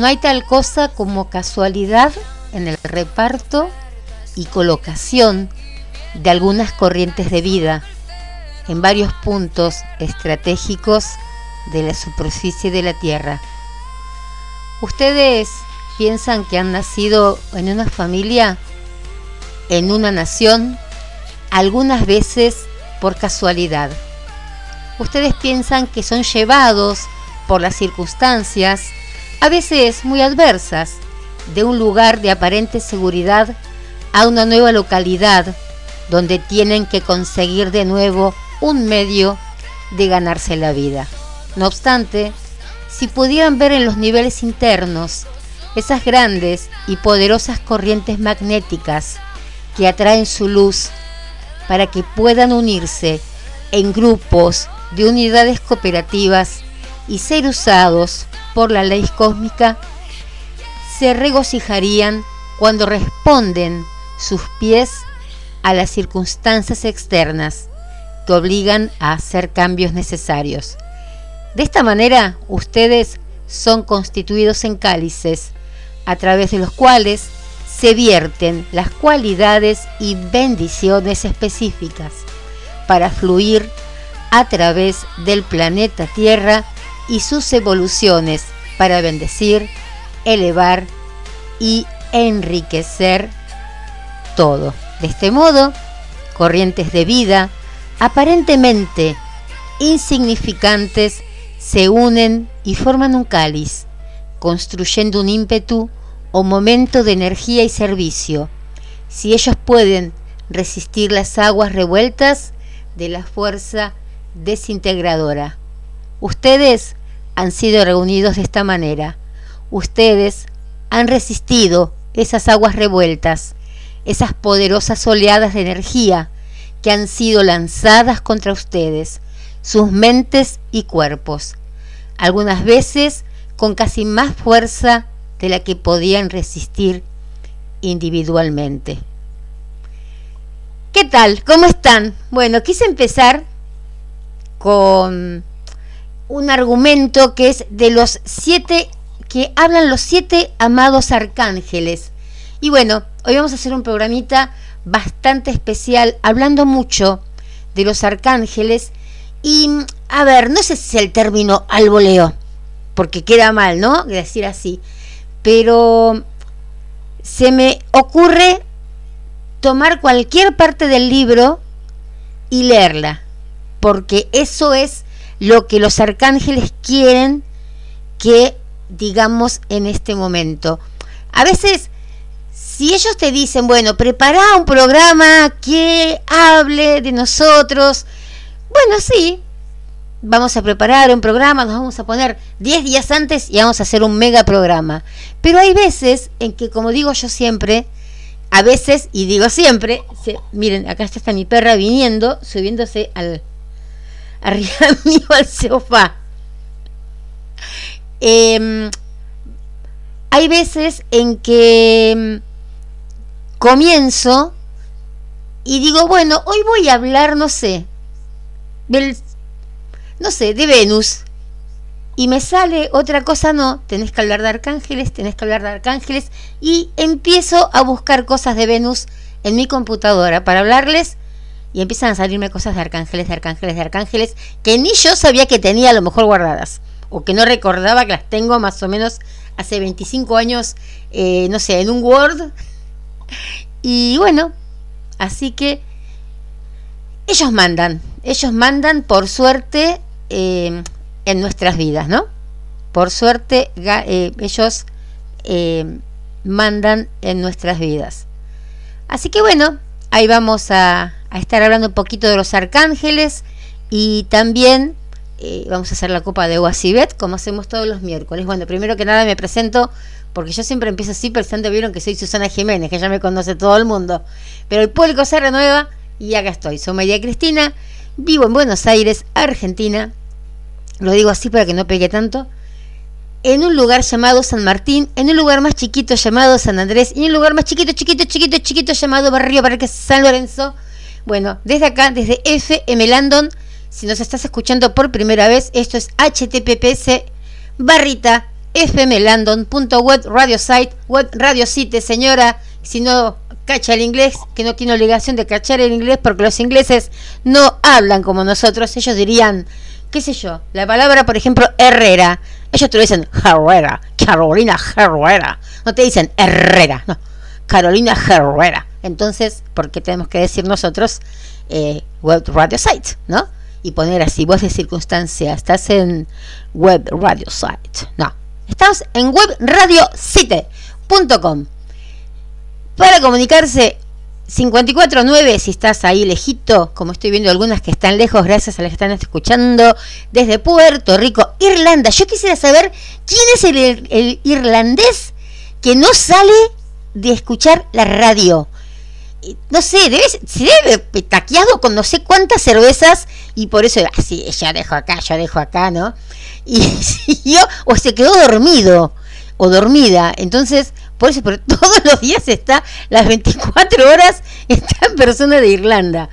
No hay tal cosa como casualidad en el reparto y colocación de algunas corrientes de vida en varios puntos estratégicos de la superficie de la Tierra. ¿Ustedes piensan que han nacido en una familia, en una nación, algunas veces por casualidad? Ustedes piensan que son llevados por las circunstancias, a veces muy adversas, de un lugar de aparente seguridad a una nueva localidad donde tienen que conseguir de nuevo un medio de ganarse la vida. No obstante, si pudieran ver en los niveles internos esas grandes y poderosas corrientes magnéticas que atraen su luz para que puedan unirse en grupos de unidades cooperativas y ser usados por la ley cósmica, se regocijarían cuando responden sus pies a las circunstancias externas que obligan a hacer cambios necesarios. De esta manera, ustedes son constituidos en cálices, a través de los cuales se vierten las cualidades y bendiciones específicas para fluir a través del planeta Tierra y sus evoluciones para bendecir, elevar y enriquecer todo. De este modo, corrientes de vida aparentemente insignificantes se unen y forman un cáliz, construyendo un ímpetu o momento de energía y servicio. Si ellos pueden resistir las aguas revueltas de la fuerza desintegradora. Ustedes han sido reunidos de esta manera. Ustedes han resistido esas aguas revueltas, esas poderosas oleadas de energía que han sido lanzadas contra ustedes, sus mentes y cuerpos, algunas veces con casi más fuerza de la que podían resistir individualmente. ¿Qué tal? ¿Cómo están? Bueno, quise empezar con un argumento que es de los siete, que hablan los siete amados arcángeles Y bueno, hoy vamos a hacer un programita bastante especial, hablando mucho de los arcángeles. Y, a ver, no sé si es el término alboleo, porque queda mal, ¿no? Decir así. Pero se me ocurre tomar cualquier parte del libro y leerla, porque eso es lo que los arcángeles quieren que digamos en este momento. A veces, si ellos te dicen, bueno, prepara un programa que hable de nosotros, bueno, sí, vamos a preparar un programa, nos vamos a poner 10 días antes y vamos a hacer un mega programa. Pero hay veces en que, como digo yo siempre, a veces, y digo siempre, miren, acá está mi perra viniendo, subiéndose al arriba mío al sofá. Em, hay veces en que em, comienzo y digo, bueno, hoy voy a hablar, no sé, del, no sé, de Venus. Y me sale otra cosa, no, tenés que hablar de arcángeles, tenés que hablar de arcángeles. Y empiezo a buscar cosas de Venus en mi computadora para hablarles y empiezan a salirme cosas de arcángeles, de arcángeles, de arcángeles, que ni yo sabía que tenía a lo mejor guardadas, o que no recordaba que las tengo más o menos hace 25 años, eh, no sé, en un Word. Y bueno, así que ellos mandan, ellos mandan por suerte eh, en nuestras vidas, ¿no? Por suerte eh, ellos mandan en nuestras vidas. Así que bueno, ahí vamos a, a estar hablando un poquito de los arcángeles y también eh, vamos a hacer la copa de Guasibet como hacemos todos los miércoles. Bueno, primero que nada me presento porque yo siempre empiezo así pensando, vieron que soy Susana Jiménez, que ya me conoce todo el mundo. Pero el público se renueva y acá estoy. Soy María Cristina, vivo en Buenos Aires, Argentina. Lo digo así para que no pegue tanto en un lugar llamado San Martín, en un lugar más chiquito llamado San Andrés y en un lugar más chiquito, chiquito, chiquito, chiquito llamado Barrio Parque San Lorenzo. Bueno, desde acá, desde FM Landon, si nos estás escuchando por primera vez, esto es https barrita fmlandon.web radio site, web radio site, señora, si no cacha el inglés, que no tiene obligación de cachar el inglés porque los ingleses no hablan como nosotros, ellos dirían, qué sé yo, la palabra, por ejemplo, Herrera, ellos te lo dicen Herrera, Carolina Herrera, no te dicen Herrera, no, Carolina Herrera. Entonces, ¿por qué tenemos que decir nosotros eh, Web Radio Site, no? Y poner así, voz de circunstancia, estás en Web Radio Site. No, estamos en webradiosite.com. Para comunicarse 549, si estás ahí lejito, como estoy viendo algunas que están lejos, gracias a las que están escuchando, desde Puerto Rico, Irlanda. Yo quisiera saber quién es el ir que no sale de escuchar la radio no sé, debe, se debe petaqueado con no sé cuántas cervezas y por eso, así, ah, ya dejo acá, ya dejo acá, ¿no? Y siguió, o se quedó dormido o dormida. Entonces, por eso, pero todos los días está, las 24 horas, está en persona de Irlanda.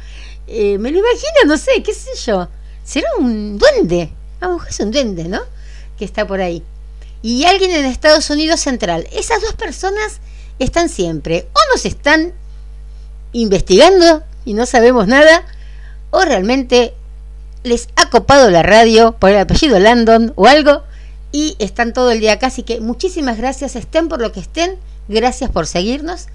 Eh, me lo imagino, no sé, qué sé yo. Será un duende. A lo es un duende, ¿no? Que está por ahí. Y alguien en Estados Unidos Central. Esas dos personas están siempre. O nos están investigando y no sabemos nada, o realmente les ha copado la radio por el apellido Landon o algo y están todo el día acá. Así que muchísimas gracias, estén por lo que estén, gracias por seguirnos.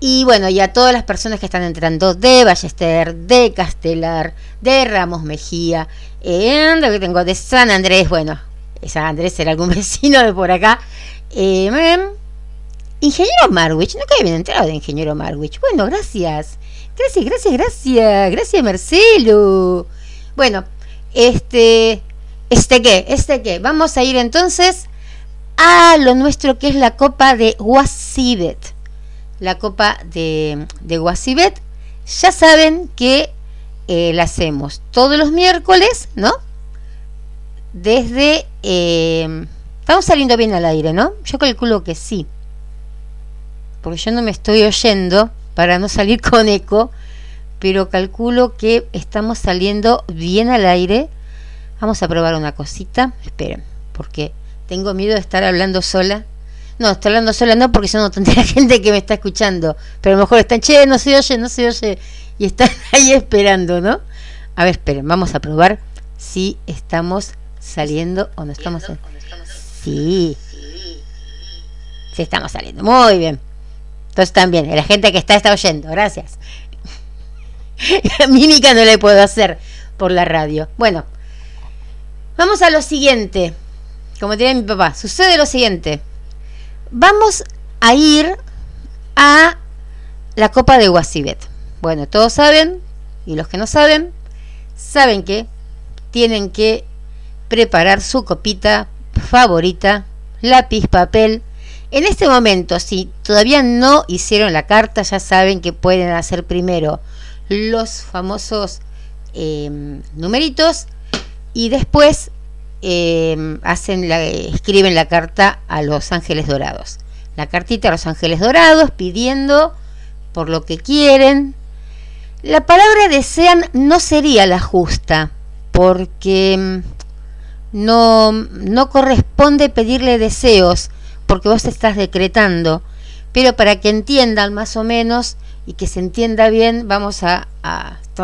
Y bueno, y a todas las personas que están entrando de Ballester, de Castelar, de Ramos Mejía, lo que tengo de San Andrés, bueno, San Andrés era algún vecino de por acá. Eh, Ingeniero Marwich, que bien entrado de Ingeniero Marwich. Bueno, gracias. Gracias, gracias, gracias. Gracias, Marcelo. Bueno, este. ¿Este qué? ¿Este qué? Vamos a ir entonces a lo nuestro que es la copa de Wasibet. La copa de, de Wasibet. Ya saben que eh, la hacemos todos los miércoles, ¿no? Desde. Eh, estamos saliendo bien al aire, ¿no? Yo calculo que sí porque yo no me estoy oyendo para no salir con eco, pero calculo que estamos saliendo bien al aire. Vamos a probar una cosita, esperen, porque tengo miedo de estar hablando sola. No, estoy hablando sola, no, porque yo no tendría gente que me está escuchando. Pero a lo mejor están, che, no se oye, no se oye. Y están ahí esperando, ¿no? A ver, esperen, vamos a probar si estamos saliendo o no estamos. Sí. Sí, estamos saliendo. Muy bien. Entonces también, la gente que está está oyendo. Gracias. Mímica no le puedo hacer por la radio. Bueno, vamos a lo siguiente. Como diría mi papá, sucede lo siguiente. Vamos a ir a la Copa de Guasibet. Bueno, todos saben, y los que no saben, saben que tienen que preparar su copita favorita, lápiz, papel. En este momento, si todavía no hicieron la carta, ya saben que pueden hacer primero los famosos em, numeritos y después em, hacen la, escriben la carta a los ángeles dorados. La cartita a los ángeles dorados pidiendo por lo que quieren. La palabra desean no sería la justa porque em, no, no corresponde pedirle deseos porque vos estás decretando. Pero para que entiendan más o menos y que se entienda bien, vamos a,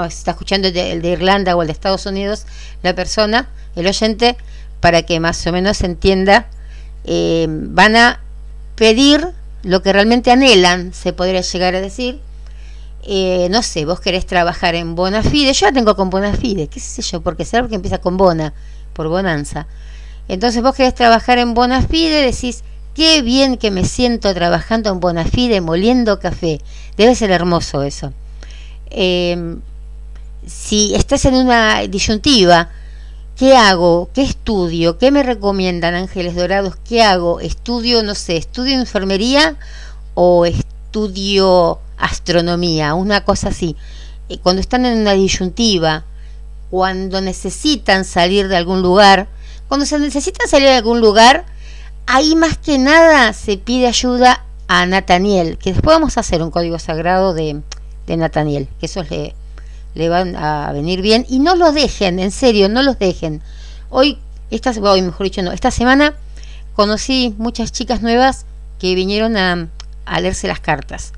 está escuchando el de, Irlanda o el de Estados Unidos, la persona, el oyente, para que más o menos se entienda, eh, van a pedir lo que realmente anhelan, se podría llegar a decir. Eh, no sé, vos querés trabajar en bona fide, yo la tengo con bona fide, qué sé yo, porque será que empieza con bona, por bonanza. Entonces vos querés trabajar en bona fide, decís, Qué bien que me siento trabajando en Bonafide, moliendo café. Debe ser hermoso eso. Em, si estás en una disyuntiva, ¿qué hago? ¿Qué estudio? ¿Qué me recomiendan Ángeles Dorados? ¿Qué hago? ¿Estudio, no sé, estudio enfermería o estudio astronomía? Una cosa así. Eh, cuando están en una disyuntiva, cuando necesitan salir de algún lugar, cuando se necesitan salir de algún lugar, ahí más que nada se pide ayuda a Nathaniel, que después vamos a hacer un código sagrado de, de Nathaniel, que esos le, le van a venir bien. Y no los dejen, en serio, no los dejen. Hoy, esta, hoy mejor dicho, no, esta semana conocí muchas chicas nuevas que vinieron a, a leerse las cartas.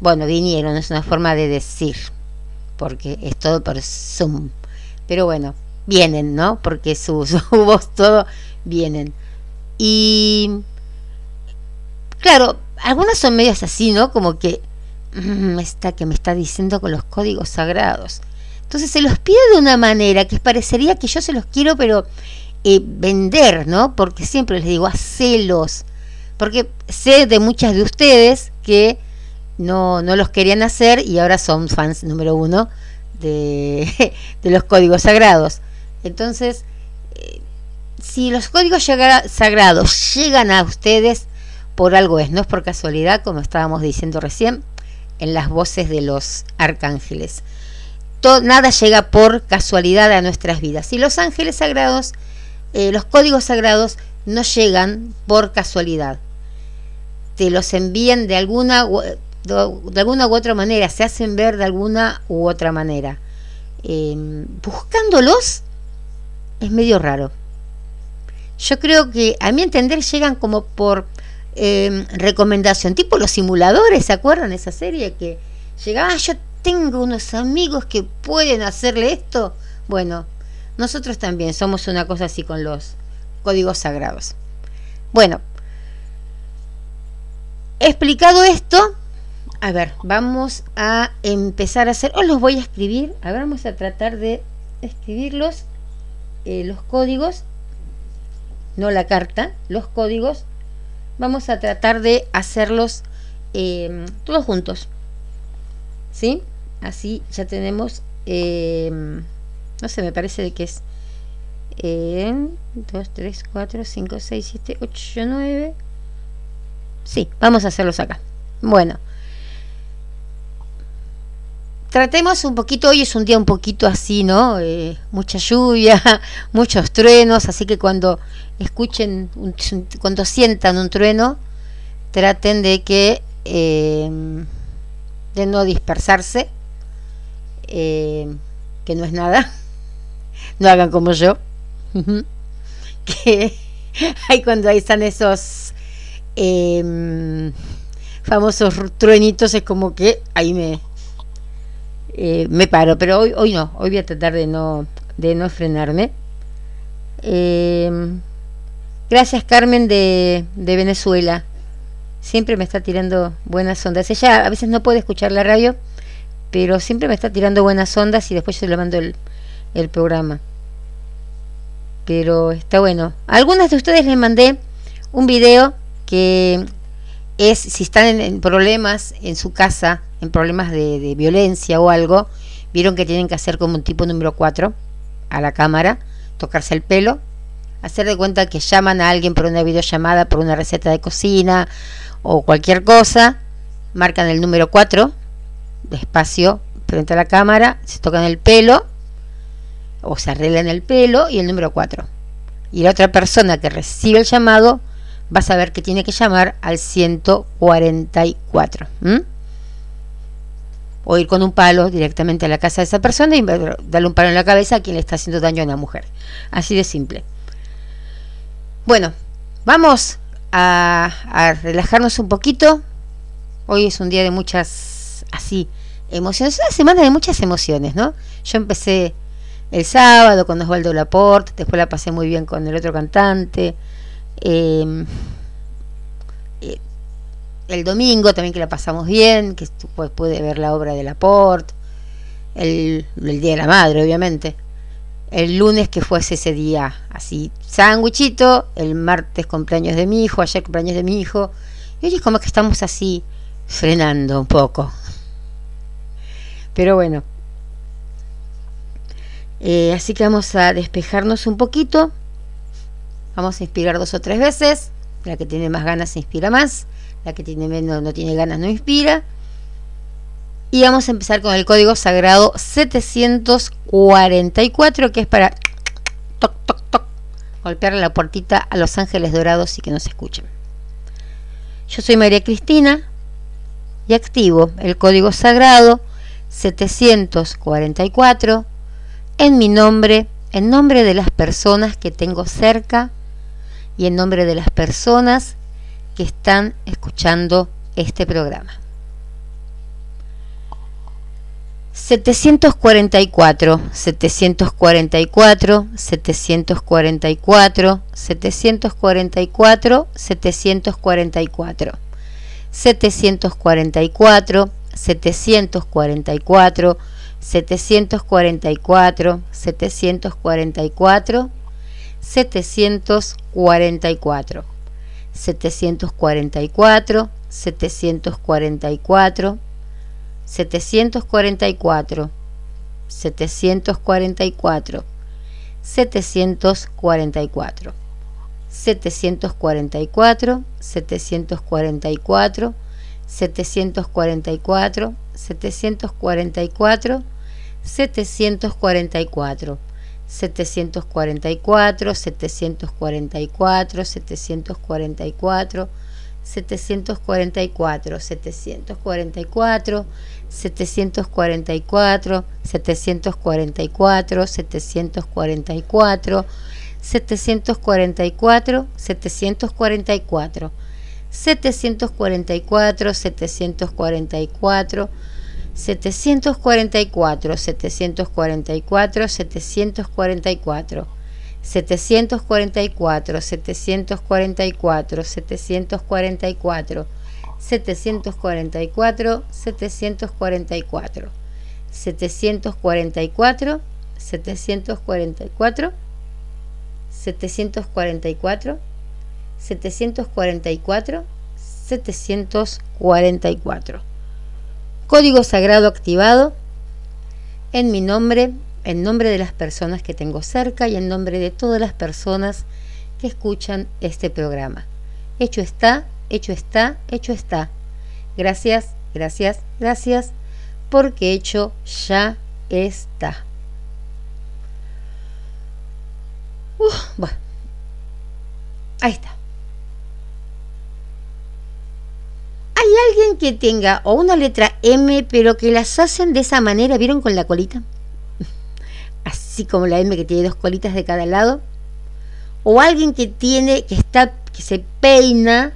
Bueno, vinieron, es una forma de decir, porque es todo por Zoom. Pero bueno, vienen, ¿no? Porque su, su voz, todo, vienen. Y claro, algunas son medias así, ¿no? Como que mmm, esta que me está diciendo con los códigos sagrados. Entonces se los pido de una manera que parecería que yo se los quiero, pero eh, vender, ¿no? Porque siempre les digo, hacelos. Porque sé de muchas de ustedes que no, no los querían hacer y ahora son fans número uno de, de los códigos sagrados. Entonces, si los códigos sagrados llegan a ustedes, por algo es, no es por casualidad, como estábamos diciendo recién, en las voces de los arcángeles. nada llega por casualidad a nuestras vidas. Y los ángeles sagrados, eh, los códigos sagrados, no llegan por casualidad. Te los envían de alguna, de alguna u otra manera, se hacen ver de alguna u otra manera. Em, buscándolos es medio raro yo creo que a mi entender llegan como por em, recomendación, tipo los simuladores, ¿se acuerdan esa serie? Que llegaba, ah, yo tengo unos amigos que pueden hacerle esto. Bueno, nosotros también somos una cosa así con los códigos sagrados. Bueno, explicado esto, a ver, vamos a empezar a hacer, os los voy a escribir, a ver, vamos a tratar de escribirlos, eh, los códigos no la carta, los códigos, vamos a tratar de hacerlos em, todos juntos. ¿Sí? Así ya tenemos, em, no sé, me parece de que es 2, 3, 4, 5, 6, 7, 8, 9. Sí, vamos a hacerlos acá. Bueno tratemos un poquito, hoy es un día un poquito así, ¿no? Eh, mucha lluvia, muchos truenos, así que cuando escuchen, cuando sientan un trueno, traten de que, em, de no dispersarse, em, que no es nada, no hagan como yo, que hay cuando ahí están esos em, famosos truenitos es como que ahí me eh, me paro, pero hoy hoy no, hoy voy a tratar de no de no frenarme. Em, gracias Carmen de, de Venezuela. Siempre me está tirando buenas ondas. Ella a veces no puede escuchar la radio, pero siempre me está tirando buenas ondas y después yo le mando el, el programa. Pero está bueno. A algunas de ustedes les mandé un video que es si están en, problemas en su casa, en problemas de, violencia o algo, vieron que tienen que hacer como un tipo número 4 a la cámara, tocarse el pelo, hacer de cuenta que llaman a alguien por una videollamada, por una receta de cocina o cualquier cosa, marcan el número 4, despacio, frente a la cámara, se tocan el pelo o se arreglan el pelo y el número 4. Y la otra persona que recibe el llamado va a saber que tiene que llamar al 144. O ir con un palo directamente a la casa de esa persona y darle un palo en la cabeza a quien le está haciendo daño a una mujer. Así de simple. Bueno, vamos a, relajarnos un poquito. Hoy es un día de muchas, así, emociones. Una semana de muchas emociones, ¿no? Yo empecé el sábado con Osvaldo Laporte, después la pasé muy bien con el otro cantante. Em, eh, el domingo también que la pasamos bien, que pues, puede ver la obra de Laporte. El, el Día de la Madre, obviamente. El lunes que fuese ese día así, sándwichito. El martes cumpleaños de mi hijo, ayer cumpleaños de mi hijo. Y hoy es como que estamos así, frenando un poco. Pero bueno, eh, así que vamos a despejarnos un poquito. Vamos a inspirar dos o tres veces. La que tiene más ganas se inspira más. La que tiene menos no tiene ganas no inspira. Y vamos a empezar con el código sagrado 744, que es para toc, toc, toc, golpear la puertita a los ángeles dorados y que nos escuchen. Yo soy María Cristina y activo el código sagrado 744 en mi nombre, en nombre de las personas que tengo cerca y en nombre de las personas que están escuchando este programa. 744, 744, 744, 744, 744, 744, 744, 744, 744, 744, 744, 744, 744, 744, 744, 744, 744, 744, 744, 744. 744, 744, 744, 744, 744, 744, 744, 744, 744, 744, 744, 744, 744, 744, 744, 744, 744, 744, 744, 744, 744, 744, 744, 744, 744. Código sagrado activado en mi nombre, en nombre de las personas que tengo cerca y en nombre de todas las personas que escuchan este programa. Hecho está, hecho está, hecho está. Gracias, gracias, gracias, porque hecho ya está. bueno, ahí está. hay alguien que tenga o una letra M, pero que las hacen de esa manera, ¿vieron con la colita? Así como la M que tiene dos colitas de cada lado. O alguien que tiene, que está, que se peina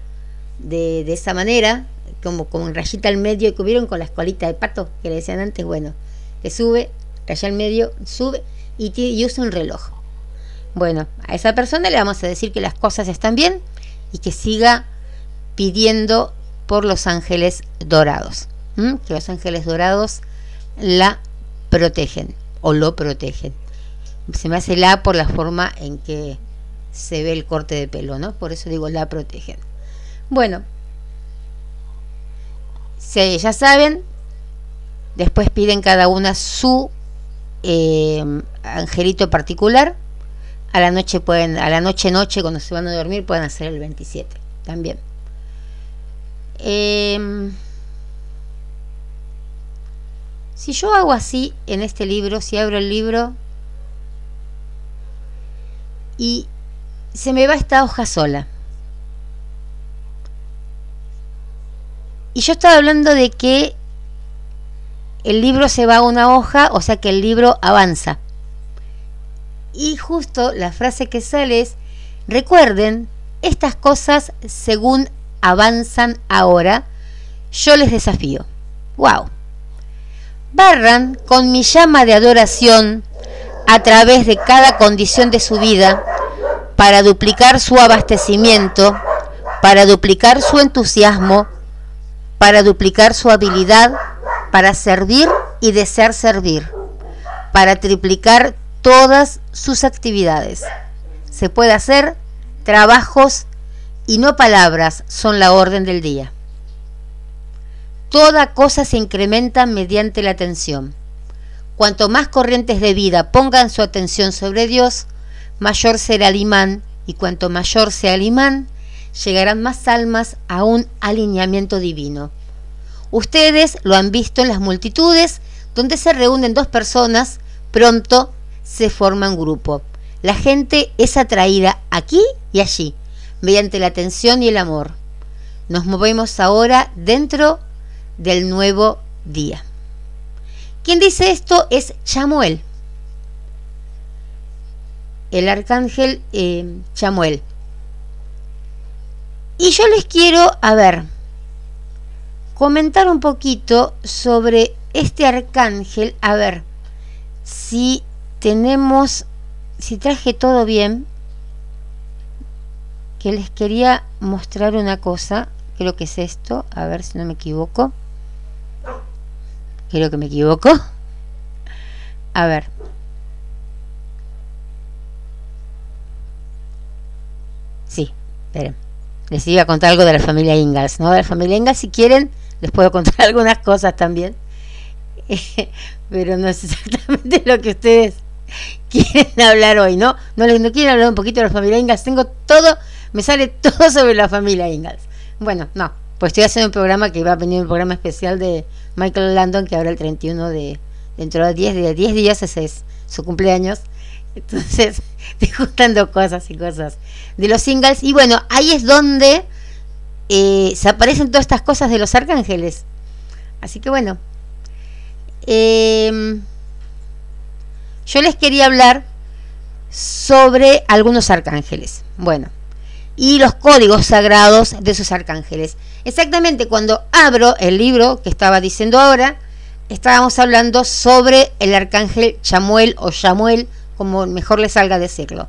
de, esa manera, como, en rayita al medio, que hubieron con la escuelita de pato que le decían antes, bueno, que sube, raya al medio, sube y, y usa un reloj. Bueno, a esa persona le vamos a decir que las cosas están bien y que siga pidiendo por los ángeles dorados. Que los ángeles dorados la protegen o lo protegen. Se me hace la por la forma en que se ve el corte de pelo, ¿no? Por eso digo la protegen. Bueno, si ya saben, después piden cada una su eh, angelito particular a la noche pueden, a la noche noche cuando se van a dormir pueden hacer el 27 también. Em, si yo hago así en este libro, si abro el libro y se me va esta hoja sola. Y yo estaba hablando de que el libro se va a una hoja, o sea que el libro avanza. Y justo la frase que sale es, recuerden, estas cosas según avanzan ahora, yo les desafío. ¡Wow! Barran con mi llama de adoración a través de cada condición de su vida para duplicar su abastecimiento, para duplicar su entusiasmo, para duplicar su habilidad para servir y desear servir, para triplicar todas sus actividades. Se puede hacer trabajos y no palabras son la orden del día. Toda cosa se incrementa mediante la atención. Cuanto más corrientes de vida pongan su atención sobre Dios, mayor será el imán, y cuanto mayor sea el imán, llegarán más almas a un alineamiento divino. Ustedes lo han visto en las multitudes, donde se reúnen dos personas, pronto se forma un grupo. La gente es atraída aquí y allí, mediante la atención y el amor. Nos movemos ahora dentro del nuevo día. Quien dice esto es Chamuel, el arcángel eh, Chamuel. Y yo les quiero, a ver, comentar un poquito sobre este arcángel. A ver, si tenemos, si traje todo bien, que les quería mostrar una cosa, creo que es esto, a ver si no me equivoco. Creo que me equivoco. A ver. Sí, esperen. Les iba a contar algo de la familia Ingalls, ¿no? De la familia Ingalls, si quieren, les puedo contar algunas cosas también. pero no es exactamente lo que ustedes quieren hablar hoy, ¿no? No, no quieren hablar un poquito de la familia Ingalls. Tengo todo, me sale todo sobre la familia Ingalls. Bueno, no, pues estoy haciendo un programa que va a venir un programa especial de Michael Landon, que ahora el 31 de, dentro de 10, de 10 días ese es su cumpleaños. Entonces, estoy juntando cosas y cosas de los singles. Y bueno, ahí es donde eh, se aparecen todas estas cosas de los arcángeles. Así que bueno, em, yo les quería hablar sobre algunos arcángeles. Bueno, y los códigos sagrados de esos arcángeles. Exactamente cuando abro el libro que estaba diciendo ahora, estábamos hablando sobre el arcángel Chamuel o Chamuel, como mejor le salga decirlo.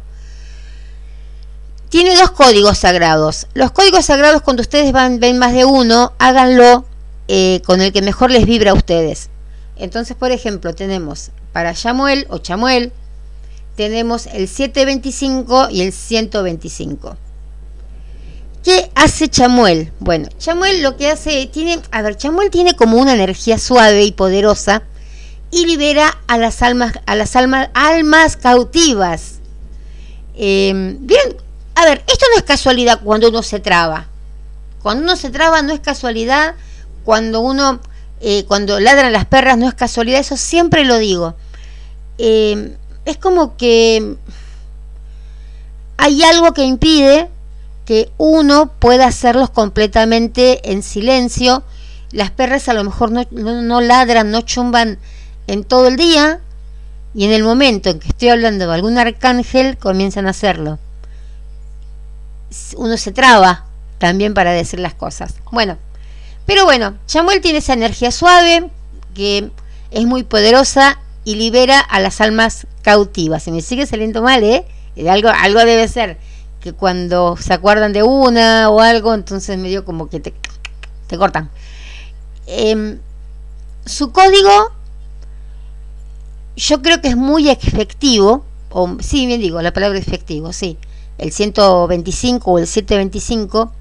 Tiene dos códigos sagrados. Los códigos sagrados, cuando ustedes van, ven más de uno, háganlo eh, con el que mejor les vibra a ustedes. Entonces, por ejemplo, tenemos para Chamuel o Chamuel, tenemos el 725 y el 125. ¿Qué hace Chamuel? Bueno, Chamuel lo que hace, tiene, a ver, Chamuel tiene como una energía suave y poderosa y libera a las almas, a las almas, almas cautivas. Eh, bien, a ver, esto no es casualidad cuando uno se traba. Cuando uno se traba no es casualidad. Cuando uno, eh, cuando ladran las perras no es casualidad. Eso siempre lo digo. Eh, es como que hay algo que impide que uno pueda hacerlos completamente en silencio. Las perras a lo mejor no, no ladran, no chumban en todo el día. Y en el momento en que estoy hablando de algún arcángel, comienzan a hacerlo uno se traba también para decir las cosas. Bueno, pero bueno, Chamuel tiene esa energía suave que es muy poderosa y libera a las almas cautivas. Si me sigue saliendo mal, ¿eh? Algo, algo debe ser que cuando se acuerdan de una o algo, entonces medio como que te, te cortan. Em, su código yo creo que es muy efectivo, o sí, bien digo, la palabra efectivo, sí, el 125 o el 725,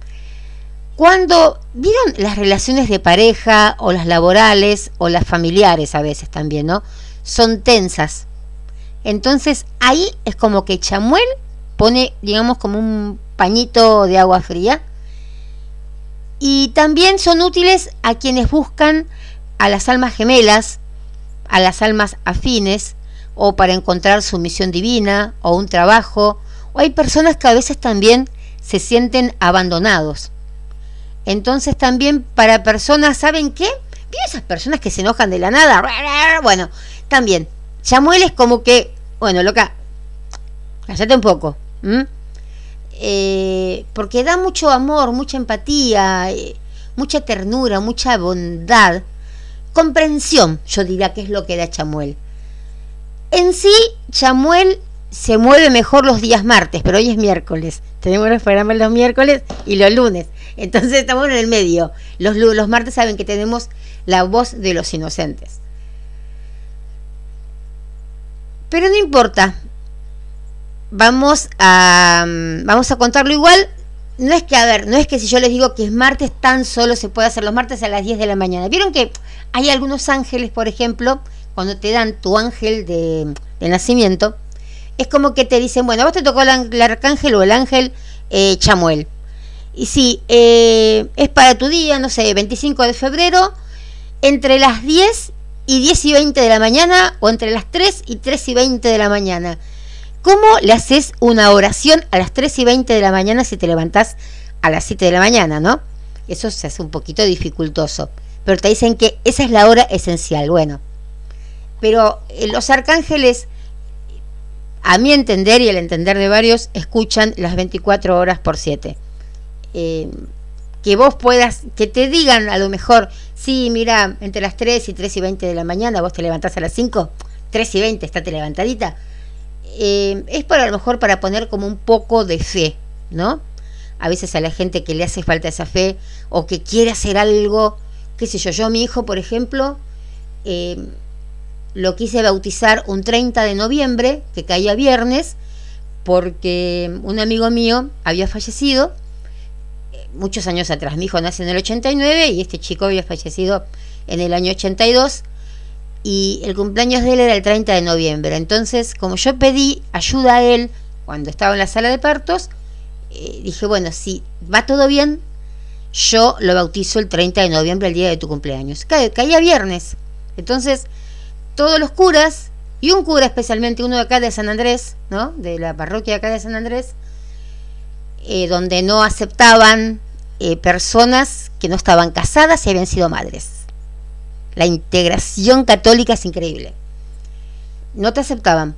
cuando vieron las relaciones de pareja o las laborales o las familiares a veces también, ¿no? Son tensas. Entonces ahí es como que Chamuel pone, digamos, como un pañito de agua fría. Y también son útiles a quienes buscan a las almas gemelas, a las almas afines, o para encontrar su misión divina, o un trabajo, o hay personas que a veces también se sienten abandonados. Entonces también para personas, ¿saben qué? ¿Vieron esas personas que se enojan de la nada? Bueno, también, Chamuel es como que, bueno, loca, cállate un poco. Eh, porque da mucho amor, mucha empatía, eh, mucha ternura, mucha bondad comprensión, yo diría que es lo que da Chamuel. En sí, Chamuel se mueve mejor los días martes, pero hoy es miércoles. Tenemos los programas los miércoles y los lunes. Entonces estamos en el medio. Los, los martes saben que tenemos la voz de los inocentes. Pero no importa. Vamos a, vamos a contarlo igual no es que, a ver, no es que si yo les digo que es martes, tan solo se puede hacer los martes a las 10 de la mañana. Vieron que hay algunos ángeles, por ejemplo, cuando te dan tu ángel de, nacimiento, es como que te dicen, bueno, vos te tocó el, arcángel o el ángel eh, Chamuel. Y si eh, es para tu día, no sé, 25 de febrero, entre las 10 y 10 y 20 de la mañana o entre las 3 y 3 y 20 de la mañana. ¿Cómo le haces una oración a las 3 y 20 de la mañana si te levantás a las 7 de la mañana, no? Eso se hace un poquito dificultoso. Pero te dicen que esa es la hora esencial. Bueno, pero eh, los arcángeles, a mi entender y el entender de varios, escuchan las 24 horas por 7. Eh, que vos puedas, que te digan a lo mejor, sí, mira, entre las 3 y 3 y 20 de la mañana, vos te levantás a las 5, 3 y 20, estate levantadita eh, es para a lo mejor para poner como un poco de fe, ¿no? A veces a la gente que le hace falta esa fe o que quiere hacer algo, qué sé yo, yo mi hijo, por ejemplo, eh, lo quise bautizar un 30 de noviembre, que caía viernes, porque un amigo mío había fallecido eh, muchos años atrás. Mi hijo nace en el 89 y este chico había fallecido en el año 82 y el cumpleaños de él era el 30 de noviembre. Entonces, como yo pedí ayuda a él cuando estaba en la sala de partos, eh, dije, bueno, si va todo bien, yo lo bautizo el 30 de noviembre, el día de tu cumpleaños. caía viernes. Entonces, todos los curas, y un cura especialmente, uno de acá de San Andrés, ¿no? De la parroquia de acá de San Andrés, eh, donde no aceptaban eh, personas que no estaban casadas y habían sido madres. La integración católica es increíble. No te aceptaban.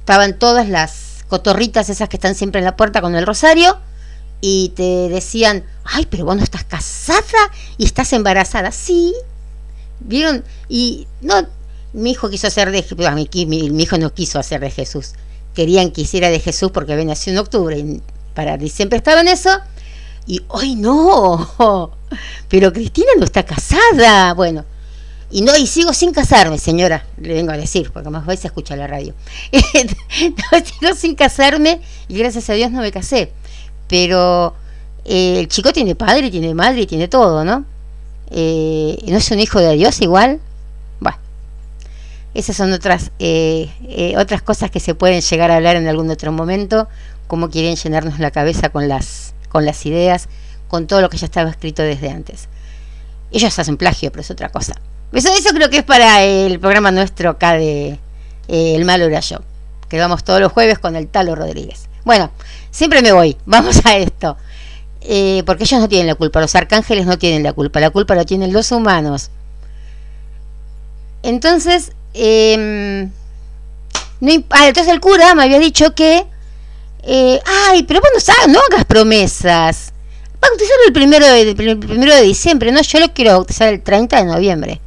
Estaban todas las cotorritas esas que están siempre en la puerta con el rosario y te decían, ay, pero vos no estás casada y estás embarazada. Sí. ¿Vieron? Y no, mi hijo quiso hacer de mi, mi, mi hijo no quiso hacer de Jesús. Querían que hiciera de Jesús porque venía nació en octubre y para siempre estaba en eso. Y hoy no, pero Cristina no está casada. Bueno, y no, y sigo sin casarme, señora, le vengo a decir, porque más vais a escuchar la radio. no, sigo sin casarme y gracias a Dios no me casé. Pero eh, el chico tiene padre, tiene madre y tiene todo, ¿no? Eh, ¿No es un hijo de Dios igual? Bueno, esas son otras, eh, otras cosas que se pueden llegar a hablar en algún otro momento, cómo quieren llenarnos la cabeza con las, con las ideas, con todo lo que ya estaba escrito desde antes. Ellos hacen plagio, pero es otra cosa. Eso, creo que es para el programa nuestro acá de eh, El Malo era yo, que vamos todos los jueves con el Talo Rodríguez. Bueno, siempre me voy, vamos a esto. Eh, porque ellos no tienen la culpa, los arcángeles no tienen la culpa, la culpa la tienen los humanos. Entonces, eh, no, ah, entonces el cura me había dicho que, eh, ay, pero vos no, no hagas promesas. bautizarlo el primero de, el primero de diciembre, no, yo lo quiero bautizar el 30 de noviembre.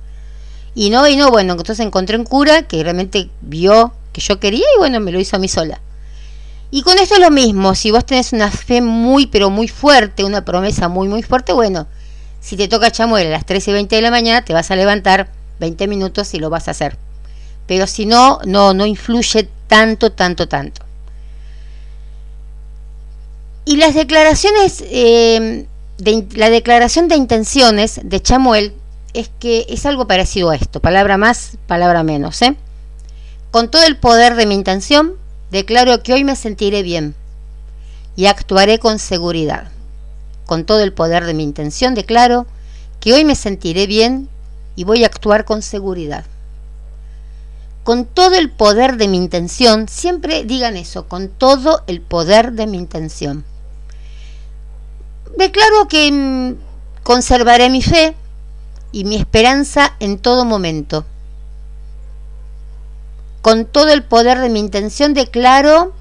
Y no, y no, bueno, entonces encontré un cura que realmente vio que yo quería y bueno, me lo hizo a mí sola. Y con esto es lo mismo, si vos tenés una fe muy, pero muy fuerte, una promesa muy, muy fuerte, bueno, si te toca chamuel a las 13 y 20 de la mañana, te vas a levantar 20 minutos y lo vas a hacer. Pero si no, no, no influye tanto, tanto, tanto. Y las declaraciones, eh, de, la declaración de intenciones de Chamuel es que es algo parecido a esto, palabra más, palabra menos. ¿eh? Con todo el poder de mi intención, declaro que hoy me sentiré bien y actuaré con seguridad. Con todo el poder de mi intención, declaro que hoy me sentiré bien y voy a actuar con seguridad. Con todo el poder de mi intención, siempre digan eso, con todo el poder de mi intención. Declaro que mm, conservaré mi fe, y mi esperanza en todo momento. Con todo el poder de mi intención declaro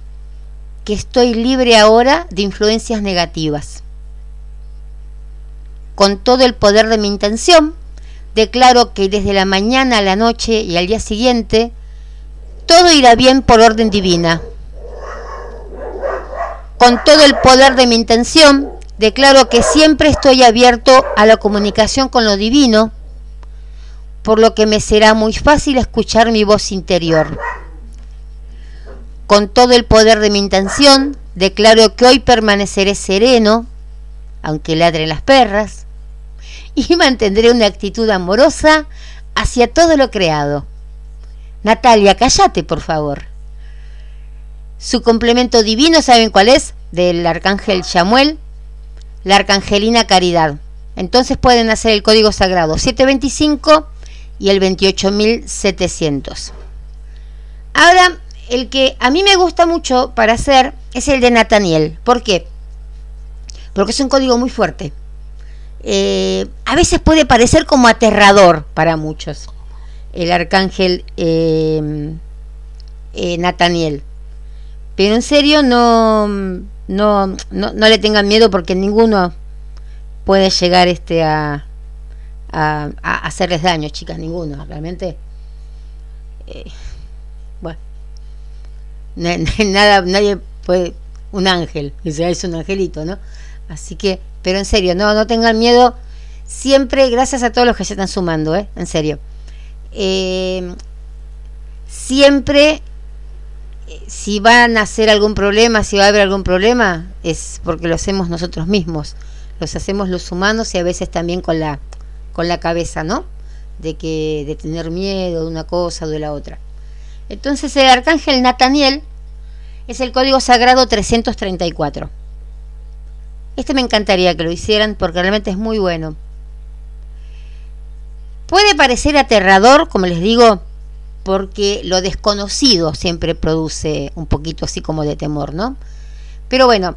que estoy libre ahora de influencias negativas. Con todo el poder de mi intención declaro que desde la mañana a la noche y al día siguiente todo irá bien por orden divina. Con todo el poder de mi intención Declaro que siempre estoy abierto a la comunicación con lo divino, por lo que me será muy fácil escuchar mi voz interior. Con todo el poder de mi intención, declaro que hoy permaneceré sereno, aunque ladren las perras, y mantendré una actitud amorosa hacia todo lo creado. Natalia, cállate, por favor. Su complemento divino, ¿saben cuál es? Del arcángel Samuel, la Arcangelina Caridad. Entonces pueden hacer el código sagrado 725 y el 28700. Ahora, el que a mí me gusta mucho para hacer es el de Nathaniel. ¿Por qué? Porque es un código muy fuerte. Eh, a veces puede parecer como aterrador para muchos el arcángel eh, eh, Nathaniel. Pero en serio no no, no, no le tengan miedo porque ninguno puede llegar este a, a, hacerles daño, chicas, ninguno, realmente. Eh, bueno, nada, nadie puede, un ángel, es un angelito, ¿no? Así que, pero en serio, no, no tengan miedo, siempre, gracias a todos los que se están sumando, ¿eh? En serio. Eh, siempre si van a hacer algún problema, si va a haber algún problema, es porque lo hacemos nosotros mismos. Los hacemos los humanos y a veces también con la, con la cabeza, ¿no? De, que, de tener miedo de una cosa o de la otra. Entonces el arcángel Nataniel es el código sagrado 334. Este me encantaría que lo hicieran porque realmente es muy bueno. Puede parecer aterrador, como les digo, porque lo desconocido siempre produce un poquito así como de temor, ¿no? Pero bueno,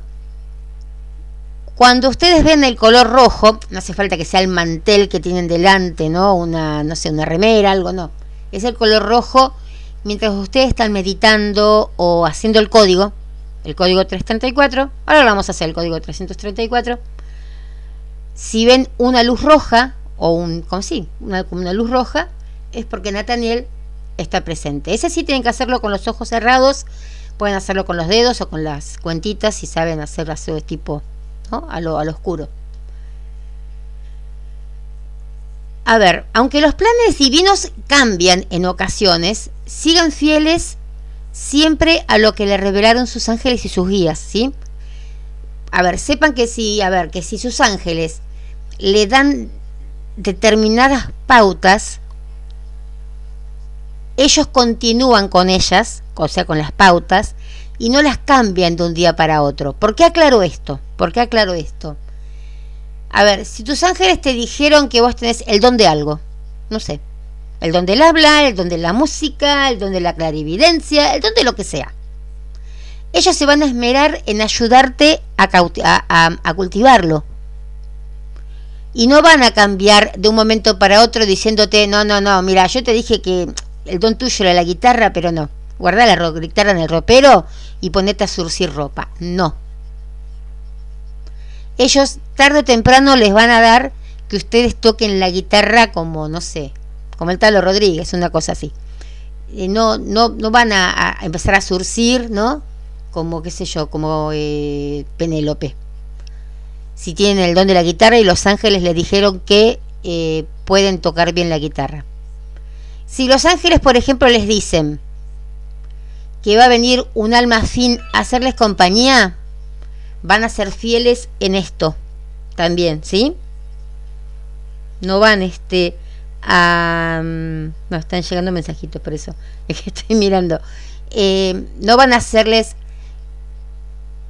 cuando ustedes ven el color rojo, no hace falta que sea el mantel que tienen delante, ¿no? Una, no sé, una remera, algo, no. Es el color rojo mientras ustedes están meditando o haciendo el código, el código 334, ahora vamos a hacer el código 334. Si ven una luz roja, o un, como sí, una, una luz roja, es porque Nathaniel está presente. Ese sí tienen que hacerlo con los ojos cerrados, pueden hacerlo con los dedos o con las cuentitas si saben hacer de tipo a, lo, a lo oscuro. A ver, aunque los planes divinos cambian en ocasiones, sigan fieles siempre a lo que le revelaron sus ángeles y sus guías, ¿sí? A ver, sepan que si, a ver, que si sus ángeles le dan determinadas pautas, ellos continúan con ellas, o sea, con las pautas, y no las cambian de un día para otro. ¿Por qué aclaro esto? ¿Por qué aclaro esto? A ver, si tus ángeles te dijeron que vos tenés el don de algo, no sé, el don del habla, el don de la música, el don de la clarividencia, el don de lo que sea. Ellos se van a esmerar en ayudarte a, a cultivarlo. Y no van a cambiar de un momento para otro diciéndote, no, no, no, mira, yo te dije que el don tuyo era la guitarra, pero no. Guarda la guitarra en el ropero y ponete a surcir ropa. No. ellos tarde o temprano les van a dar que ustedes toquen la guitarra como, no sé, como el Talo Rodríguez, una cosa así. Eh, no, no, no van a, empezar a surcir, ¿no? Como, qué sé yo, como eh, Penélope. Si tienen el don de la guitarra y los ángeles les dijeron que eh, pueden tocar bien la guitarra. Si los ángeles, por ejemplo, les dicen que va a venir un alma fin a hacerles compañía, van a ser fieles en esto también, ¿sí? No van este a... Mm, no, están llegando mensajitos por eso, es que estoy mirando. Eh, no van a hacerles...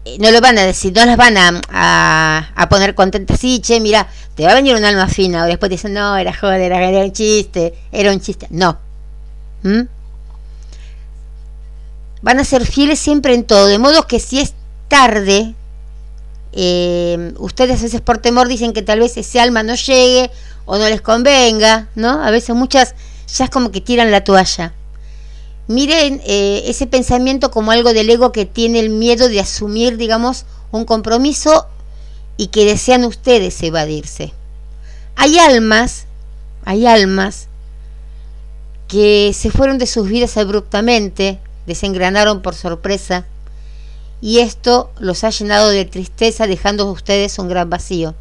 Eh, no lo van a decir, no las van a, a, poner contentas. Sí, che, mira, te va a venir un alma fina. O después dicen, no, era joder, era, un chiste, era un chiste. No. ¿Mm? Van a ser fieles siempre en todo. De modo que si es tarde, eh, ustedes a veces por temor dicen que tal vez ese alma no llegue o no les convenga, ¿no? A veces muchas ya es como que tiran la toalla. Miren eh, ese pensamiento como algo del ego que tiene el miedo de asumir, digamos, un compromiso y que desean ustedes evadirse. Hay almas, hay almas que se fueron de sus vidas abruptamente, desengranaron por sorpresa, y esto los ha llenado de tristeza dejando a ustedes un gran vacío.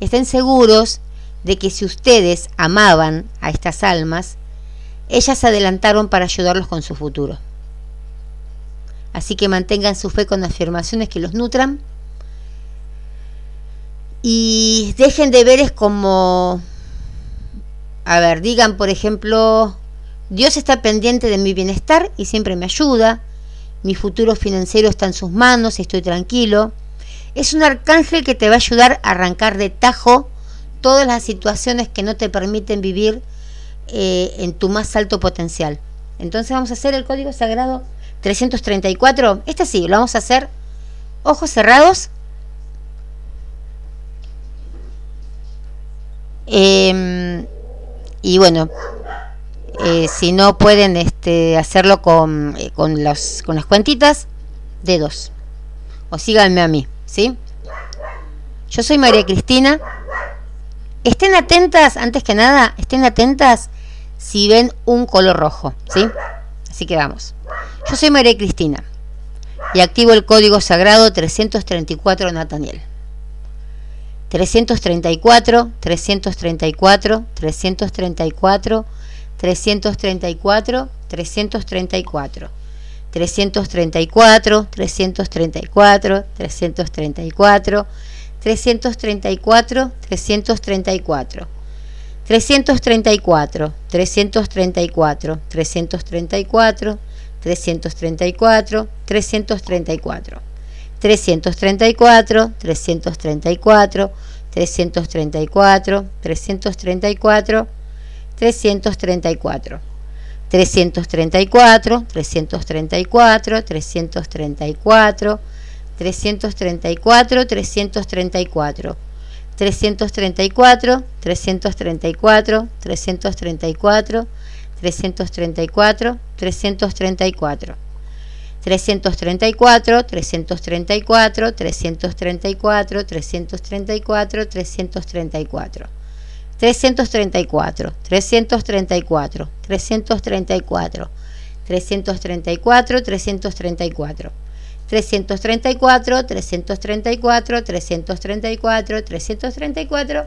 Estén seguros de que si ustedes amaban a estas almas, ellas se adelantaron para ayudarlos con su futuro. Así que mantengan su fe con afirmaciones que los nutran y dejen de veres como, a ver, digan por ejemplo, Dios está pendiente de mi bienestar y siempre me ayuda, mi futuro financiero está en sus manos, estoy tranquilo. Es un arcángel que te va a ayudar a arrancar de tajo todas las situaciones que no te permiten vivir eh, en tu más alto potencial. Entonces vamos a hacer el código sagrado 334. Este sí, lo vamos a hacer ojos cerrados. Em, y bueno, eh, si no pueden este, hacerlo con, eh, con, los, con las cuentitas, dedos. O síganme a mí, ¿sí? Yo soy María Cristina. Estén atentas, antes que nada, estén atentas si ven un color rojo, ¿sí? Así que vamos. Yo soy María Cristina y activo el código sagrado 334 Nathaniel. 334, 334, 334 334, 334. 334, 334, 334, 334, 334. 334, 334, 334, 334, 334. 334, 334, 334, 334, 334. 334, 334, 334, 334, 334. 334, 334, 334, 334, 334. 334, 334, 334, 334, 334. 334, 334, 334, 334, 334. 334, 334, 334, 334,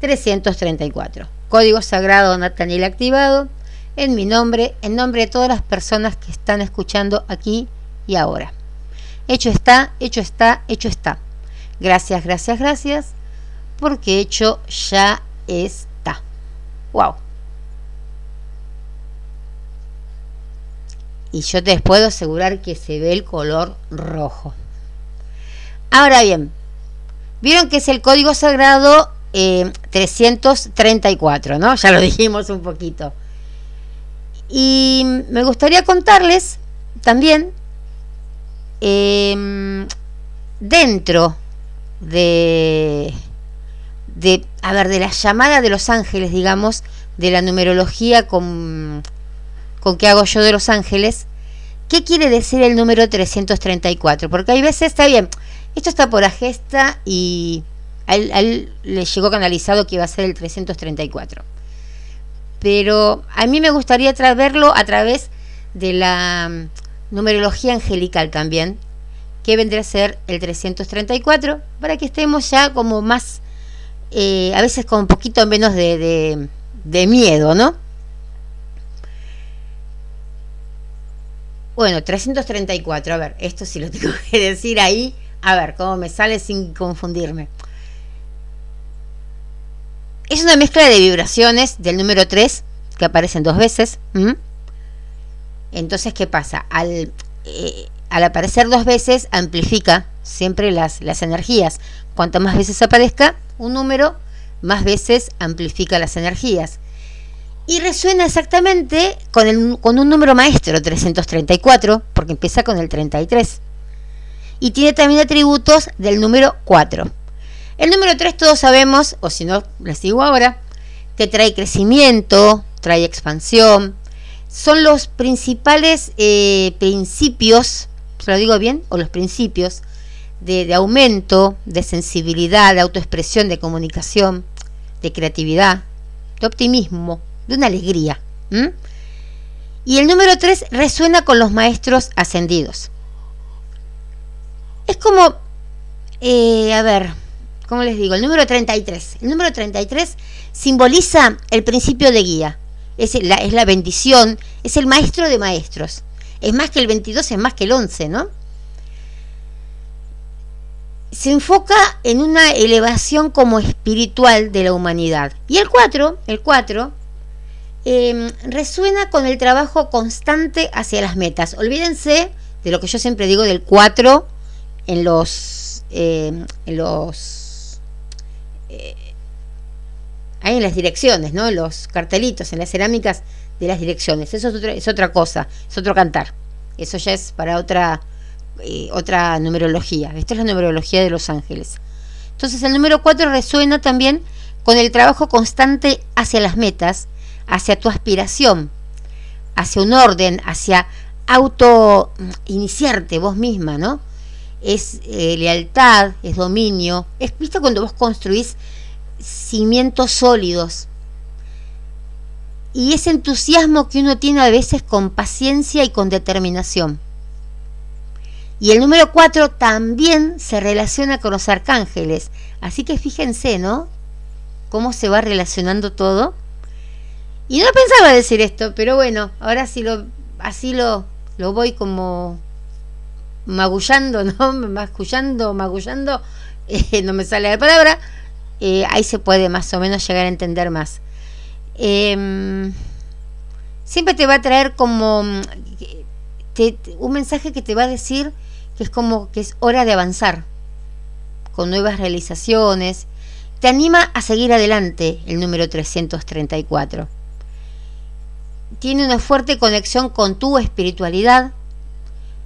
334. Código Sagrado Nathaniel activado en mi nombre, en nombre de todas las personas que están escuchando aquí y ahora. Hecho está, hecho está, hecho está. Gracias, gracias, gracias, porque hecho ya está. Wow. Y yo te puedo asegurar que se ve el color rojo. Ahora bien, vieron que es el código sagrado 334, eh, ¿no? Ya lo dijimos un poquito. Y me gustaría contarles también em, dentro de de, a ver, de la llamada de los ángeles, digamos, de la numerología con, con que hago yo de los ángeles, ¿qué quiere decir el número 334? Porque hay veces, está bien, Esto está por Agesta y a él, le llegó canalizado que iba a ser el 334. Pero a mí me gustaría verlo a través de la mm, numerología angelical también, que vendría a ser el 334, para que estemos ya como más, eh, a veces con un poquito menos de miedo, ¿no? Bueno, 334, a ver, esto sí lo tengo que decir ahí, a ver cómo me sale sin confundirme. Es una mezcla de vibraciones del número 3 que aparecen dos veces. Entonces, ¿qué pasa? Al, eh, al, aparecer dos veces, amplifica siempre las, las energías. Cuanto más veces aparezca un número, más veces amplifica las energías y resuena exactamente con, el, con un número maestro, 334, porque empieza con el 33. Y tiene también atributos del número 4. El número 3 todos sabemos, o si no, les digo ahora, que trae crecimiento, trae expansión. Son los principales eh, principios, ¿se lo digo bien? O los principios de, de aumento, de sensibilidad, de autoexpresión, de comunicación, de creatividad, de optimismo, de una alegría. Y el número 3 resuena con los maestros ascendidos. Es como, eh, a ver, ¿cómo les digo? El número 33. El número 33 simboliza el principio de guía. Es la, es la bendición, es el maestro de maestros. Es más que el 22, es más que el 11, ¿no? se enfoca en una elevación como espiritual de la humanidad. Y el 4, el 4 Em, resuena con el trabajo constante hacia las metas. Olvídense de lo que yo siempre digo del 4 en los... Em, en los eh, ahí en las direcciones, ¿no? Los cartelitos, en las cerámicas de las direcciones. Eso es, otra cosa, es otro cantar. Eso ya es para otra, eh, otra numerología. Esta es la numerología de los ángeles. Entonces el número 4 resuena también con el trabajo constante hacia las metas hacia tu aspiración, hacia un orden, hacia auto iniciarte vos misma, ¿no? Es eh, lealtad, es dominio, es, ¿viste cuando vos construís cimientos sólidos? Y ese entusiasmo que uno tiene a veces con paciencia y con determinación. Y el número 4 también se relaciona con los arcángeles. Así que fíjense, ¿no? Cómo se va relacionando todo. Y no pensaba decir esto, pero bueno, ahora sí lo, así lo, lo voy como magullando, ¿no? Magullando, magullando, eh, no me sale la palabra, eh, ahí se puede más o menos llegar a entender más. Em, siempre te va a traer como un mensaje que te va a decir que es como que es hora de avanzar con nuevas realizaciones. Te anima a seguir adelante el número 334 tiene una fuerte conexión con tu espiritualidad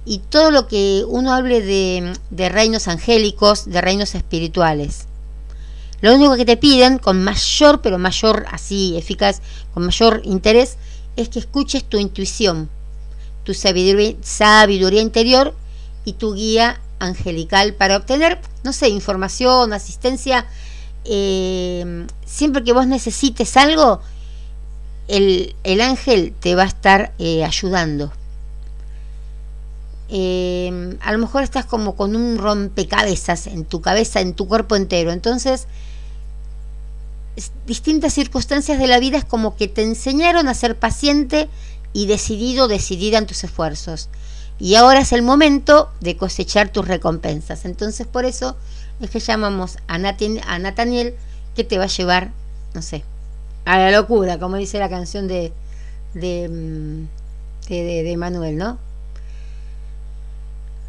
y todo lo que uno hable de, reinos angélicos, de reinos espirituales. Lo único que te piden con mayor, pero mayor así eficaz, con mayor interés, es que escuches tu intuición, tu sabiduría, interior y tu guía angelical para obtener, no sé, información, asistencia. Eh, siempre que vos necesites algo, el, ángel te va a estar eh, ayudando. Em, a lo mejor estás como con un rompecabezas en tu cabeza, en tu cuerpo entero. Entonces, distintas circunstancias de la vida es como que te enseñaron a ser paciente y decidido, decidida en tus esfuerzos. Y ahora es el momento de cosechar tus recompensas. Entonces, por eso es que llamamos a, a Nathaniel que te va a llevar, no sé, a la locura, como dice la canción de, de, mm, de, Manuel, ¿no?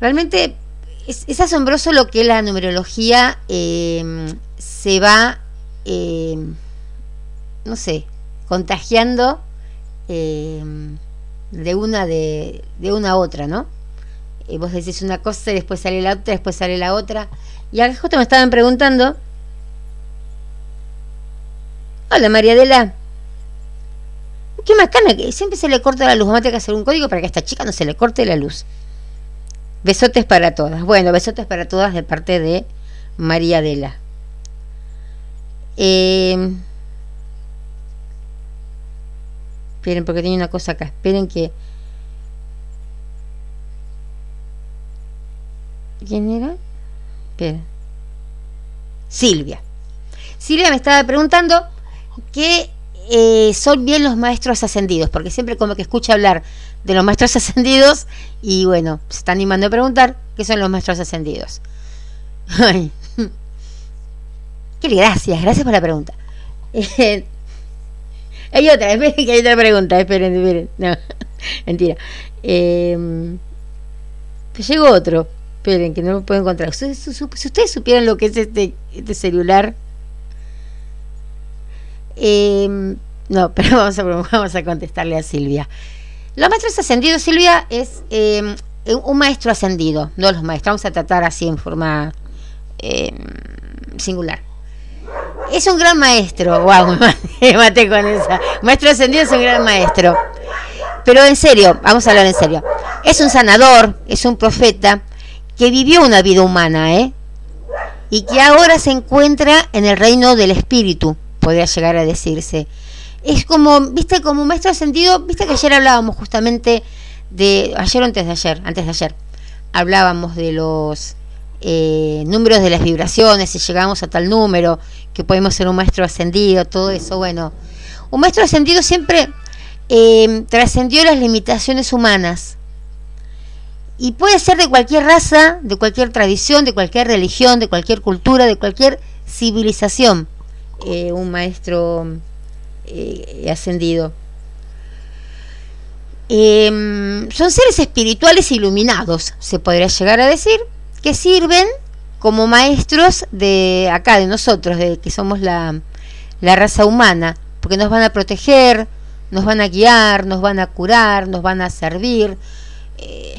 Realmente es, asombroso lo que la numerología em, se va, em, no sé, contagiando em, de una de, de una a otra, ¿no? Y vos decís una cosa y después sale la otra, después sale la otra. Y acá justo me estaban preguntando Hola María Adela. Qué macana que siempre se le corta la luz. Vamos a tener que hacer un código para que a esta chica no se le corte la luz. Besotes para todas. Bueno, besotes para todas de parte de María Adela. Eh, esperen, porque tenía una cosa acá. Esperen que. ¿Quién era? Silvia. Silvia me estaba preguntando qué eh, son bien los maestros ascendidos, porque siempre como que escucha hablar de los maestros ascendidos y bueno, se está animando a preguntar qué son los maestros ascendidos. Ay. Qué gracias, gracias por la pregunta. Hay otra, esperen que hay otra pregunta, esperen, esperen. No, mentira. Eh, pues llegó otro, esperen, que no lo puedo encontrar. Si, ustedes supieran lo que es este, este celular, eh, no, pero vamos a, contestarle a Silvia. Los maestros ascendidos, Silvia, es eh, un maestro ascendido, no los maestros, vamos a tratar así en forma eh, singular. Es un gran maestro, wow, me maté con esa. Maestro ascendido es un gran maestro. Pero en serio, vamos a hablar en serio. Es un sanador, es un profeta que vivió una vida humana, ¿eh? Y que ahora se encuentra en el reino del espíritu podría llegar a decirse. Es como, viste, como maestro ascendido, viste que ayer hablábamos justamente de, ayer o antes de ayer, antes de ayer, hablábamos de los eh, números de las vibraciones, si llegamos a tal número, que podemos ser un maestro ascendido, todo eso, bueno. Un maestro ascendido siempre eh, trascendió las limitaciones humanas. Y puede ser de cualquier raza, de cualquier tradición, de cualquier religión, de cualquier cultura, de cualquier civilización. Eh, un maestro eh, ascendido. Em, son seres espirituales iluminados, se podría llegar a decir, que sirven como maestros de acá, de nosotros, de que somos la, la raza humana, porque nos van a proteger, nos van a guiar, nos van a curar, nos van a servir, eh,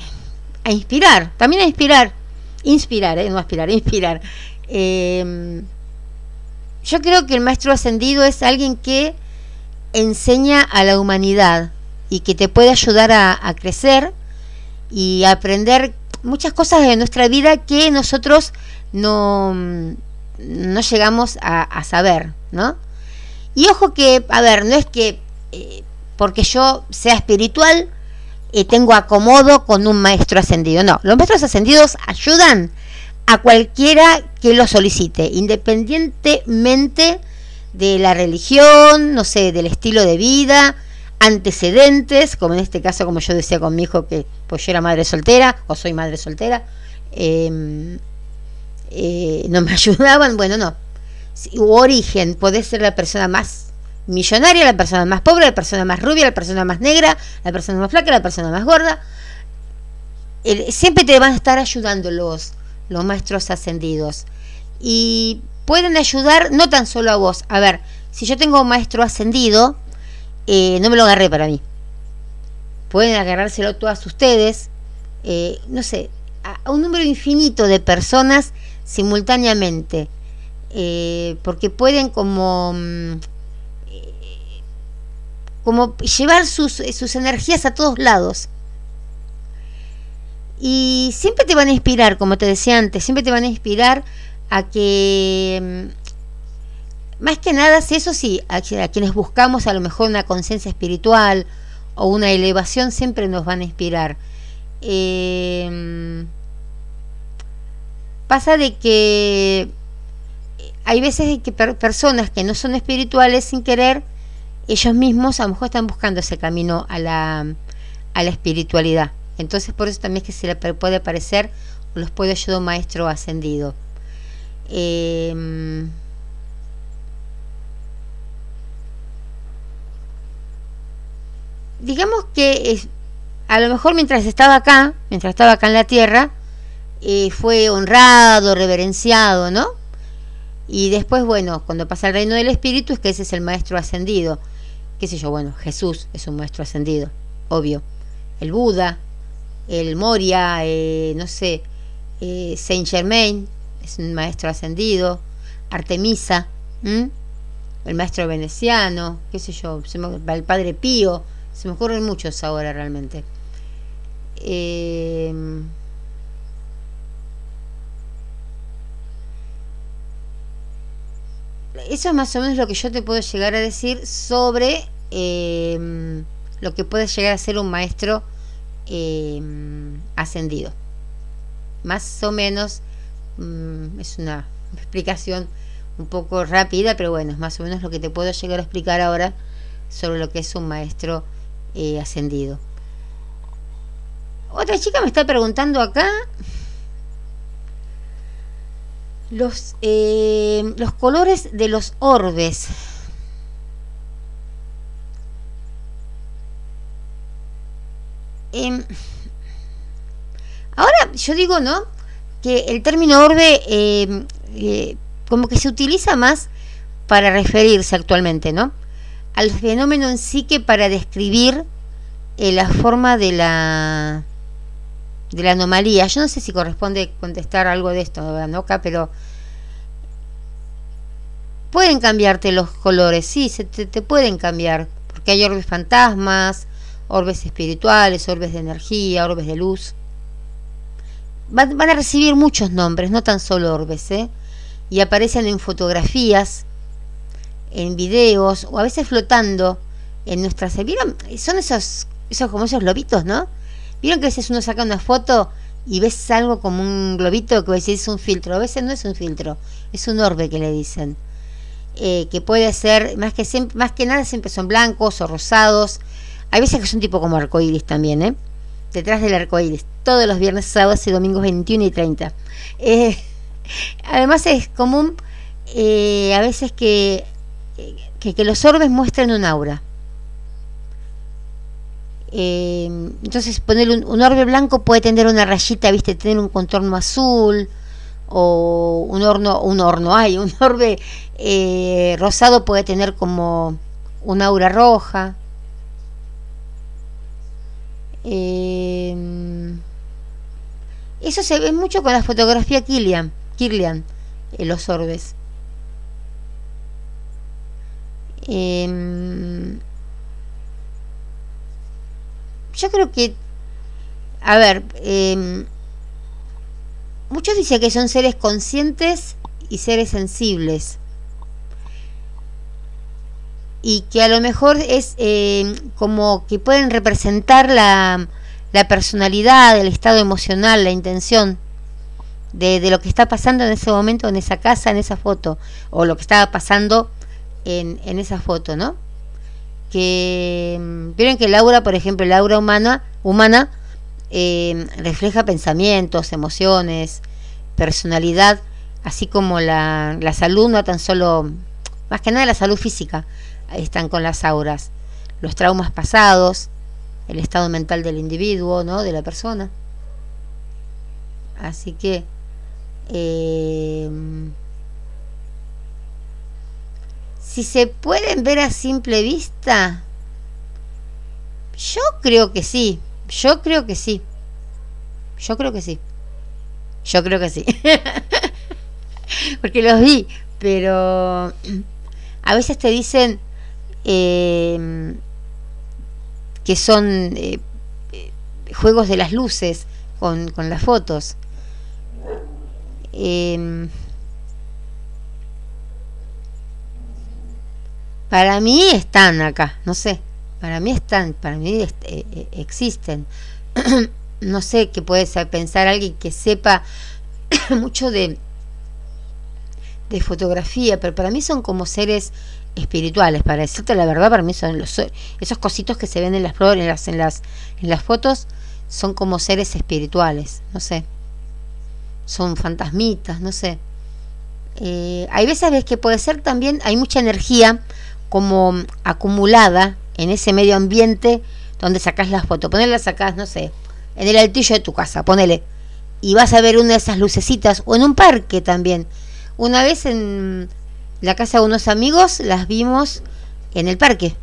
a inspirar, también a inspirar, inspirar, no aspirar, inspirar. Em, yo creo que el maestro ascendido es alguien que enseña a la humanidad y que te puede ayudar a, crecer y aprender muchas cosas de nuestra vida que nosotros no, no llegamos a, saber, ¿no? Y ojo que, a ver, no es que eh, porque yo sea espiritual eh, tengo acomodo con un maestro ascendido, no, los maestros ascendidos ayudan a cualquiera que lo solicite, independientemente de la religión, no sé, del estilo de vida, antecedentes, como en este caso, como yo decía con mi hijo, que pues yo era madre soltera, o soy madre soltera, em, eh, no me ayudaban, bueno, no. U origen, puede ser la persona más millonaria, la persona más pobre, la persona más rubia, la persona más negra, la persona más flaca, la persona más gorda. siempre te van a estar ayudando los, los maestros ascendidos. Y pueden ayudar no tan solo a vos. A ver, si yo tengo un maestro ascendido, eh, no me lo agarré para mí. Pueden agarrárselo todas ustedes, eh, no sé, a, un número infinito de personas simultáneamente. Eh, porque pueden como mm, como llevar sus, sus energías a todos lados. Y siempre te van a inspirar, como te decía antes, siempre te van a inspirar a que, mm, más que nada, eso sí, a, quienes buscamos a lo mejor una conciencia espiritual o una elevación, siempre nos van a inspirar. Em, pasa de que hay veces que personas que no son espirituales sin querer, ellos mismos a lo mejor están buscando ese camino a la, a la espiritualidad. Entonces por eso también es que se le puede aparecer los puede ayudar un maestro ascendido. Em, digamos que a lo mejor mientras estaba acá, mientras estaba acá en la tierra, eh, fue honrado, reverenciado, ¿no? Y después, bueno, cuando pasa el reino del Espíritu es que ese es el maestro ascendido. ¿Qué sé yo? Bueno, Jesús es un maestro ascendido, obvio. El Buda, el Moria, eh, no sé, eh, Saint Germain, es un maestro ascendido, Artemisa, el maestro veneciano, qué sé yo, el padre Pío, se me ocurren muchos ahora realmente. Eh, eso es más o menos lo que yo te puedo llegar a decir sobre eh, lo que puede llegar a ser un maestro em, ascendido. Más o menos mm, es una explicación un poco rápida, pero bueno, es más o menos lo que te puedo llegar a explicar ahora sobre lo que es un maestro eh, ascendido. Otra chica me está preguntando acá los, eh, los colores de los orbes. Em, ahora yo digo, ¿no? Que el término orbe em, eh, como que se utiliza más para referirse actualmente, ¿no? Al fenómeno en sí que para describir eh, la forma de la de la anomalía. Yo no sé si corresponde contestar algo de esto, pero pueden cambiarte los colores, sí, se te, pueden cambiar, porque hay orbes fantasmas, orbes espirituales, orbes de energía, orbes de luz. Van, a recibir muchos nombres, no tan solo orbes, ¿eh? y aparecen en fotografías, en videos o a veces flotando en nuestras... ¿Vieron? Son esos, esos como esos globitos, ¿no? ¿Vieron que a veces uno saca una foto y ves algo como un globito que es un filtro? A veces no es un filtro, es un orbe que le dicen. Eh, que puede ser, más que, más que nada siempre son blancos o rosados. Hay veces que son tipo como arcoíris también, ¿eh? Detrás del arcoíris, todos los viernes, sábados y domingos 21 y 30. Eh, Además es común eh, a veces que, que, los orbes muestren un aura. Eh, entonces poner un, orbe blanco puede tener una rayita, viste, tener un contorno azul o un horno, un horno hay, un orbe eh, rosado puede tener como un aura roja. Eso se ve mucho con la fotografía Killian. Kirlian, eh, los orbes. Em, yo creo que, a ver, eh, muchos dicen que son seres conscientes y seres sensibles. Y que a lo mejor es em, como que pueden representar la, la personalidad, el estado emocional, la intención de, lo que está pasando en ese momento, en esa casa, en esa foto, o lo que estaba pasando en, en esa foto, ¿no? Que mm, vieron que el aura, por ejemplo, el aura humana, humana eh, refleja pensamientos, emociones, personalidad, así como la, la salud, no tan solo, más que nada la salud física, están con las auras, los traumas pasados, el estado mental del individuo, ¿no? De la persona. Así que Em, si se pueden ver a simple vista, yo creo que sí, yo creo que sí, yo creo que sí, yo creo que sí, porque los vi, pero a veces te dicen em, que son eh, eh, juegos de las luces con, con las fotos Em, para mí están acá, no sé, para mí están, para mí eh, existen. no sé qué puede pensar alguien que sepa mucho de, de fotografía, pero para mí son como seres espirituales, para decirte la verdad, para mí son los esos cositos que se ven en las flores, en las, en las, en las fotos, son como seres espirituales, no sé son fantasmitas, no sé. Eh, hay veces que puede ser también, hay mucha energía como acumulada en ese medio ambiente donde sacas las fotos. Ponela, sacás, no sé, en el altillo de tu casa, ponele. Y vas a ver una de esas lucecitas, o en un parque también. Una vez en la casa de unos amigos las vimos en el parque,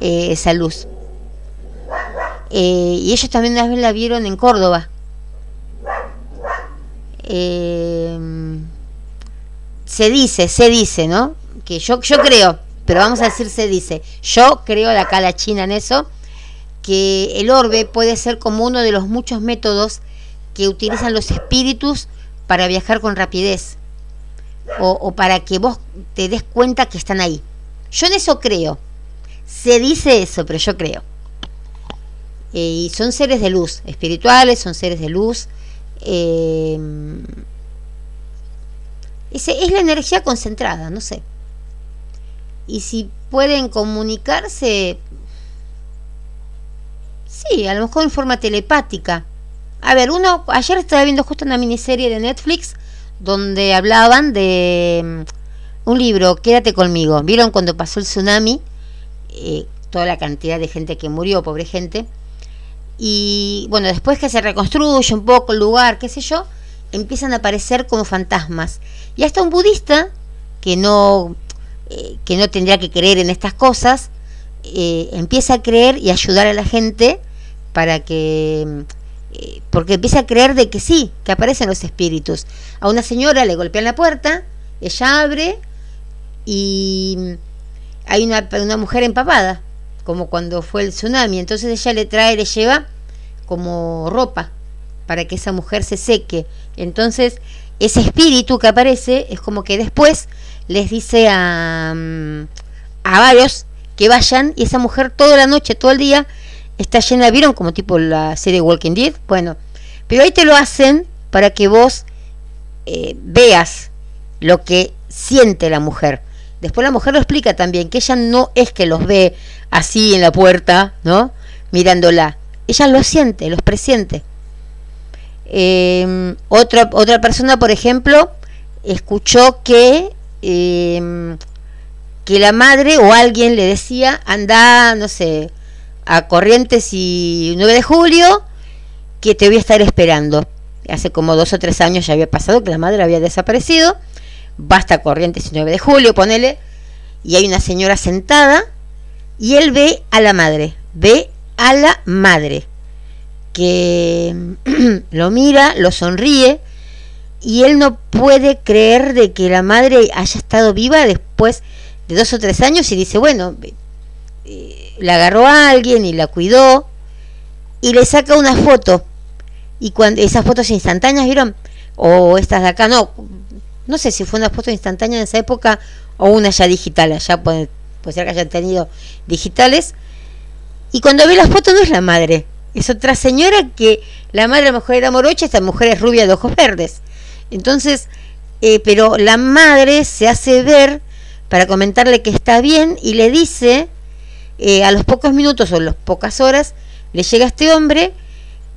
eh, esa luz. Eh, y ellos también una vez la vieron en Córdoba eh, se dice, se dice, ¿no? Que yo, yo creo, pero vamos a decir se dice, yo creo de acá China en eso, que el orbe puede ser como uno de los muchos métodos que utilizan los espíritus para viajar con rapidez. O, para que vos te des cuenta que están ahí. Yo en eso creo. Se dice eso, pero yo creo. Eh, y son seres de luz, espirituales, son seres de luz. Eh, es, es la energía concentrada, no sé. Y si pueden comunicarse, sí, a lo mejor en forma telepática. A ver, uno, ayer estaba viendo justo una miniserie de Netflix donde hablaban de mm, un libro, Quédate conmigo. ¿Vieron cuando pasó el tsunami? Eh, toda la cantidad de gente que murió, pobre gente. Y bueno, después que se reconstruye un poco el lugar, qué sé yo, empiezan a aparecer como fantasmas. Y hasta un budista que no, eh, que no tendría que creer en estas cosas, eh, empieza a creer y ayudar a la gente para que eh, porque empieza a creer de que sí, que aparecen los espíritus. A una señora le golpean la puerta, ella abre y hay una, una mujer empapada, como cuando fue el tsunami. Entonces ella le trae, le lleva como ropa para que esa mujer se seque. Entonces ese espíritu que aparece es como que después les dice a, mm, a varios que vayan y esa mujer toda la noche, todo el día, está llena, ¿vieron como tipo la serie Walking Dead? Bueno, pero ahí te lo hacen para que vos eh, veas lo que siente la mujer. Después la mujer lo explica también, que ella no es que los ve así en la puerta, ¿no? Mirándola. Ella lo siente, los presiente. Em, otra, otra persona, por ejemplo, escuchó que, em, que la madre o alguien le decía, anda, no sé, a Corrientes y 9 de julio, que te voy a estar esperando. Hace como dos o tres años ya había pasado que la madre había desaparecido. Basta Corrientes y 9 de julio, ponele. Y hay una señora sentada y él ve a la madre, ve a la madre, que lo mira, lo sonríe y él no puede creer de que la madre haya estado viva después de dos o tres años y dice, bueno, eh, la agarró a alguien y la cuidó y le saca una foto. Y cuando esas fotos instantáneas, ¿vieron? O estas de acá, no, no sé si fue una foto instantánea en esa época o una ya digital, allá puede, puede ser que hayan tenido digitales. Y cuando ve las fotos no es la madre, es otra señora que la madre a lo mejor era morocha, esta mujer es rubia de ojos verdes. Entonces, eh, pero la madre se hace ver para comentarle que está bien y le dice eh, a los pocos minutos o las pocas horas le llega a este hombre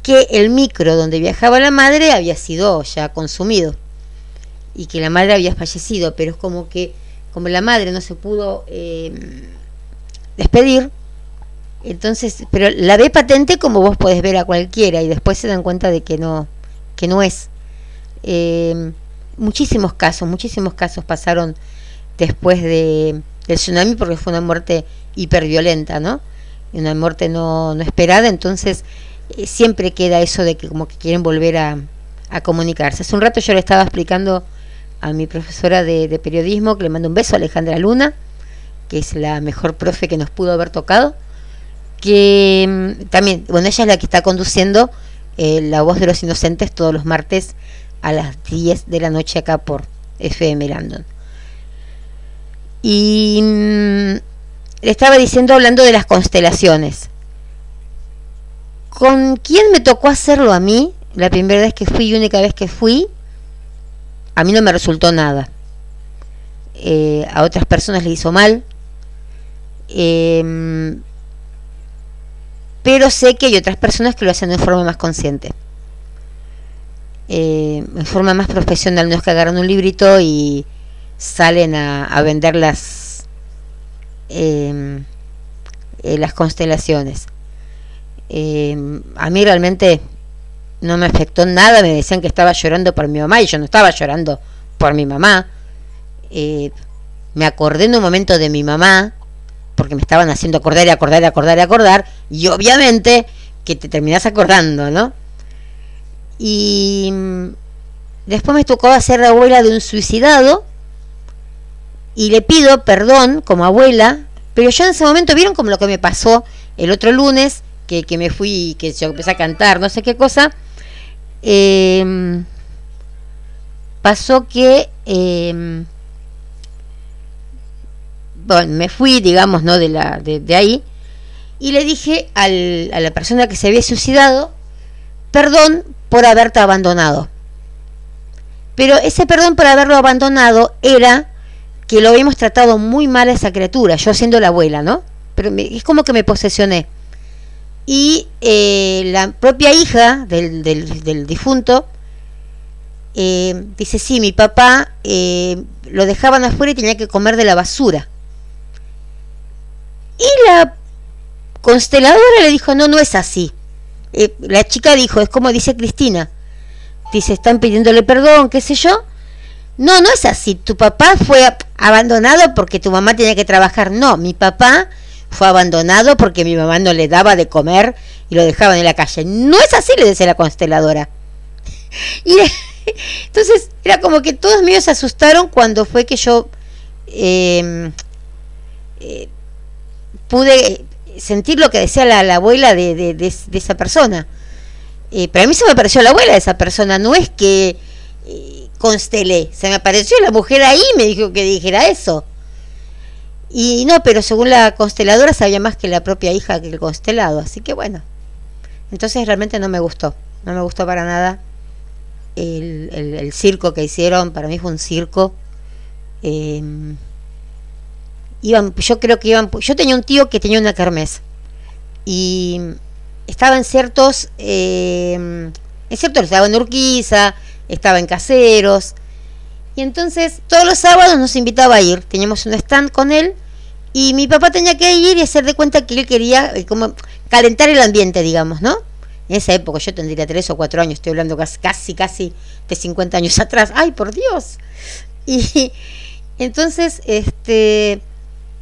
que el micro donde viajaba la madre había sido ya consumido y que la madre había fallecido, pero es como que como la madre no se pudo em, despedir, entonces, pero la ve patente como vos podés ver a cualquiera y después se dan cuenta de que no, que no es. Em, muchísimos casos, muchísimos casos pasaron después de, del tsunami porque fue una muerte hiperviolenta, ¿no? Una muerte no, no esperada, entonces eh, siempre queda eso de que como que quieren volver a, comunicarse. Hace un rato yo le estaba explicando a mi profesora de, periodismo, que le mando un beso a Alejandra Luna, que es la mejor profe que nos pudo haber tocado, que mm, también, bueno, ella es la que está conduciendo eh, La Voz de los Inocentes todos los martes a las 10 de la noche acá por FM Landon. Y mm, le estaba diciendo hablando de las constelaciones. ¿Con quién me tocó hacerlo a mí? La primera vez que fui y única vez que fui, a mí no me resultó nada. Eh, a otras personas le hizo mal. Em, pero sé que hay otras personas que lo hacen de forma más consciente. Eh, en forma más profesional, no es que agarran un librito y salen a, a vender las, em, eh, las constelaciones. Em, a mí realmente no me afectó nada, me decían que estaba llorando por mi mamá y yo no estaba llorando por mi mamá. Eh, me acordé en un momento de mi mamá, porque me estaban haciendo acordar y acordar y acordar y acordar, y obviamente que te terminás acordando, ¿no? Y mm, después me tocó hacer la abuela de un suicidado, y le pido perdón como abuela, pero yo en ese momento, ¿vieron como lo que me pasó el otro lunes? Que, que me fui, que yo empecé a cantar, no sé qué cosa. Em, pasó que em, bueno, me fui, digamos, ¿no? de, la, de, ahí, y le dije al, a la persona que se había suicidado, perdón por haberte abandonado. Pero ese perdón por haberlo abandonado era que lo habíamos tratado muy mal a esa criatura, yo siendo la abuela, ¿no? Pero es como que me posesioné. Y eh, la propia hija del, del, difunto eh, dice, sí, mi papá eh, lo dejaban afuera y tenía que comer de la basura. Y la consteladora le dijo, no, no es así. la chica dijo, es como dice Cristina. Dice, están pidiéndole perdón, qué sé yo. No, no es así. Tu papá fue abandonado porque tu mamá tenía que trabajar. No, mi papá fue abandonado porque mi mamá no le daba de comer y lo dejaban en la calle. No es así, le decía la consteladora. Y entonces era como que todos míos se asustaron cuando fue que yo em, eh, pude sentir lo que decía la, abuela de, esa persona. Eh, pero a mí se me apareció la abuela de esa persona, no es que eh, constelé, se me apareció la mujer ahí y me dijo que dijera eso. Y no, pero según la consteladora sabía más que la propia hija que el constelado, así que bueno. Entonces realmente no me gustó, no me gustó para nada el, el, circo que hicieron, para mí fue un circo. Em, iban, yo creo que iban, yo tenía un tío que tenía una kermés y estaba en ciertos, eh, en ciertos, estaba en Urquiza, estaba en Caseros, y entonces todos los sábados nos invitaba a ir, teníamos un stand con él, y mi papá tenía que ir y hacer de cuenta que él quería eh, como calentar el ambiente, digamos, ¿no? En esa época yo tendría tres o cuatro años, estoy hablando casi, casi, casi de 50 años atrás. ¡Ay, por Dios! Y entonces, este,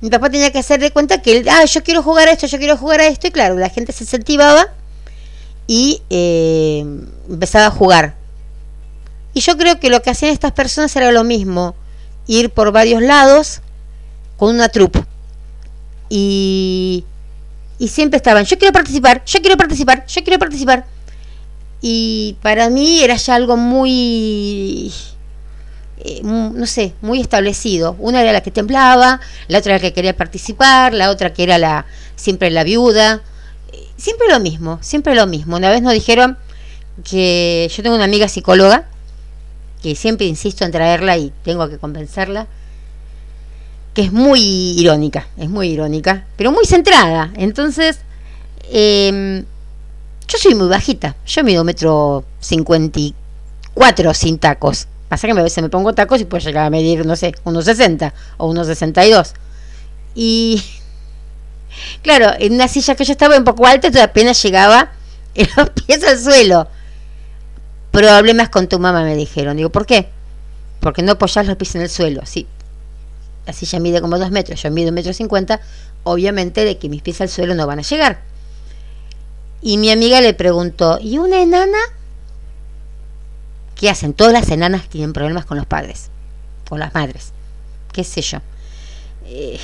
mi papá tenía que hacer de cuenta que él, ah, yo quiero jugar a esto, yo quiero jugar a esto, y claro, la gente se incentivaba y eh, empezaba a jugar. Y yo creo que lo que hacían estas personas era lo mismo, ir por varios lados con una trupe. Y, y siempre estaban, yo quiero participar, yo quiero participar, yo quiero participar. Y para mí era ya algo muy eh, no sé, muy establecido. Una era la que temblaba, la otra la que quería participar, la otra que era la siempre la viuda. Siempre lo mismo, siempre lo mismo. Una vez nos dijeron que yo tengo una amiga psicóloga que siempre insisto en traerla y tengo que convencerla que es muy irónica, es muy irónica, pero muy centrada. Entonces, em, yo soy muy bajita, yo mido metro cincuenta y cuatro sin tacos. Pasa que a veces me pongo tacos y puedo llegar a medir, no sé, unos 60 o unos 62. Y claro, en una silla que yo estaba un poco alta, apenas llegaba los pies al suelo. Problemas con tu mamá, me dijeron. Digo, ¿por qué? Porque no apoyas los pies en el suelo. Sí. La silla mide como dos metros, yo mido un metro cincuenta. Obviamente de que mis pies al suelo no van a llegar. Y mi amiga le preguntó, ¿y una enana? ¿Qué hacen? Todas las enanas tienen problemas con los padres, con las madres, qué sé yo. Eh,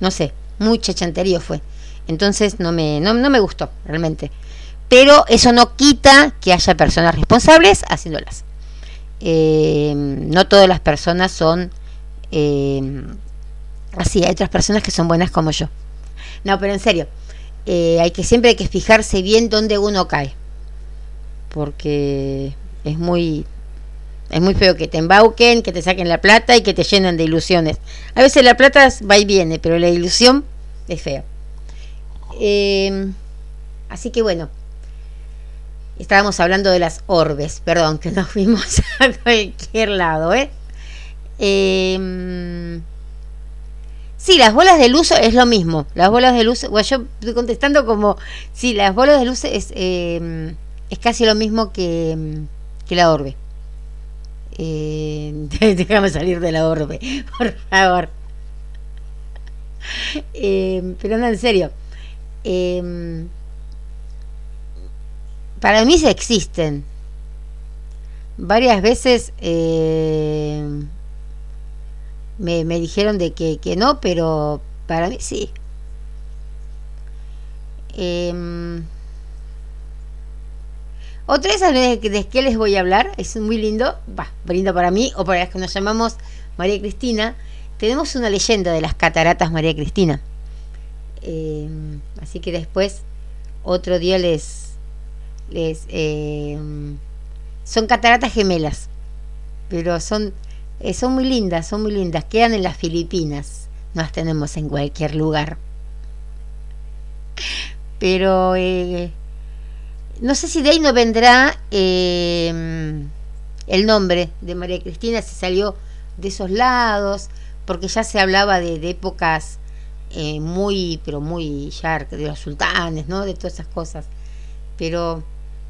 no sé, muy chachanterío fue. Entonces no me, no, me gustó realmente. Pero eso no quita que haya personas responsables haciéndolas. Eh, no todas las personas son eh, así, hay otras personas que son buenas como yo. No, pero en serio, hay que siempre hay que fijarse bien dónde uno cae. Porque es muy es muy feo que te embauquen, que te saquen la plata y que te llenen de ilusiones. A veces la plata va y viene, pero la ilusión es fea. Em, así que bueno, estábamos hablando de las orbes, perdón, que nos fuimos a cualquier lado, ¿eh? Em, sí, las bolas de luz es lo mismo. Las bolas de luz, bueno, yo estoy contestando como, sí, las bolas de luz es, em, es casi lo mismo que que la orbe. Eh, déjame salir de la orbe, por favor. Eh, pero no, en serio. Eh, para mí se existen. Varias veces me, me, dijeron de que, que, no, pero para mí sí. Otra de esas de qué les voy a hablar, es muy lindo, va, lindo para mí o para las que nos llamamos María Cristina. Tenemos una leyenda de las cataratas María Cristina. Eh, así que después, otro día les. Eh, son cataratas gemelas, pero son, eh, son muy lindas, son muy lindas. Quedan en las Filipinas, no las tenemos en cualquier lugar. Pero no sé si de ahí no vendrá el nombre de María Cristina, si salió de esos lados, porque ya se hablaba de épocas eh, muy, pero muy ya de los sultanes, ¿no? De todas esas cosas. Pero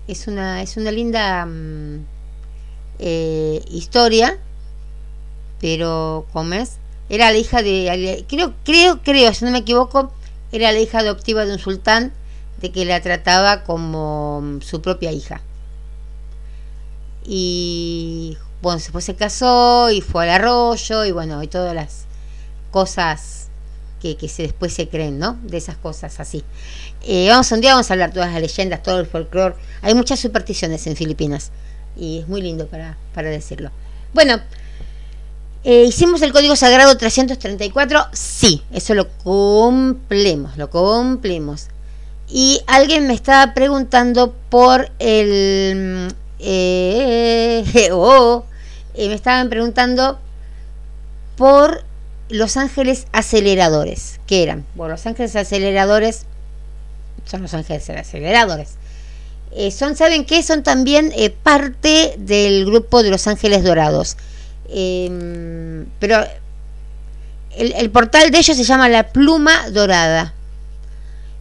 es una, es una linda mm, eh, historia, pero ¿cómo es? Era la hija de, creo, creo, creo, si no me equivoco, era la hija adoptiva de un sultán de que la trataba como mm, su propia hija. Y bueno, después se casó y fue al arroyo y bueno, y todas las cosas que, se, después se creen, ¿no? De esas cosas así. Eh, vamos un día vamos a hablar todas las leyendas, todo el folclore. Hay muchas supersticiones en Filipinas y es muy lindo para, decirlo. Bueno, eh, hicimos el código sagrado 334, sí, eso lo cumplimos, lo cumplimos. Y alguien me estaba preguntando por el... Eh, oh, me estaban preguntando por los ángeles aceleradores. ¿Qué eran? Bueno, los ángeles aceleradores son los ángeles aceleradores. Eh, son, ¿saben qué? Son también eh, parte del grupo de los ángeles dorados. Em, pero el, portal de ellos se llama la pluma dorada.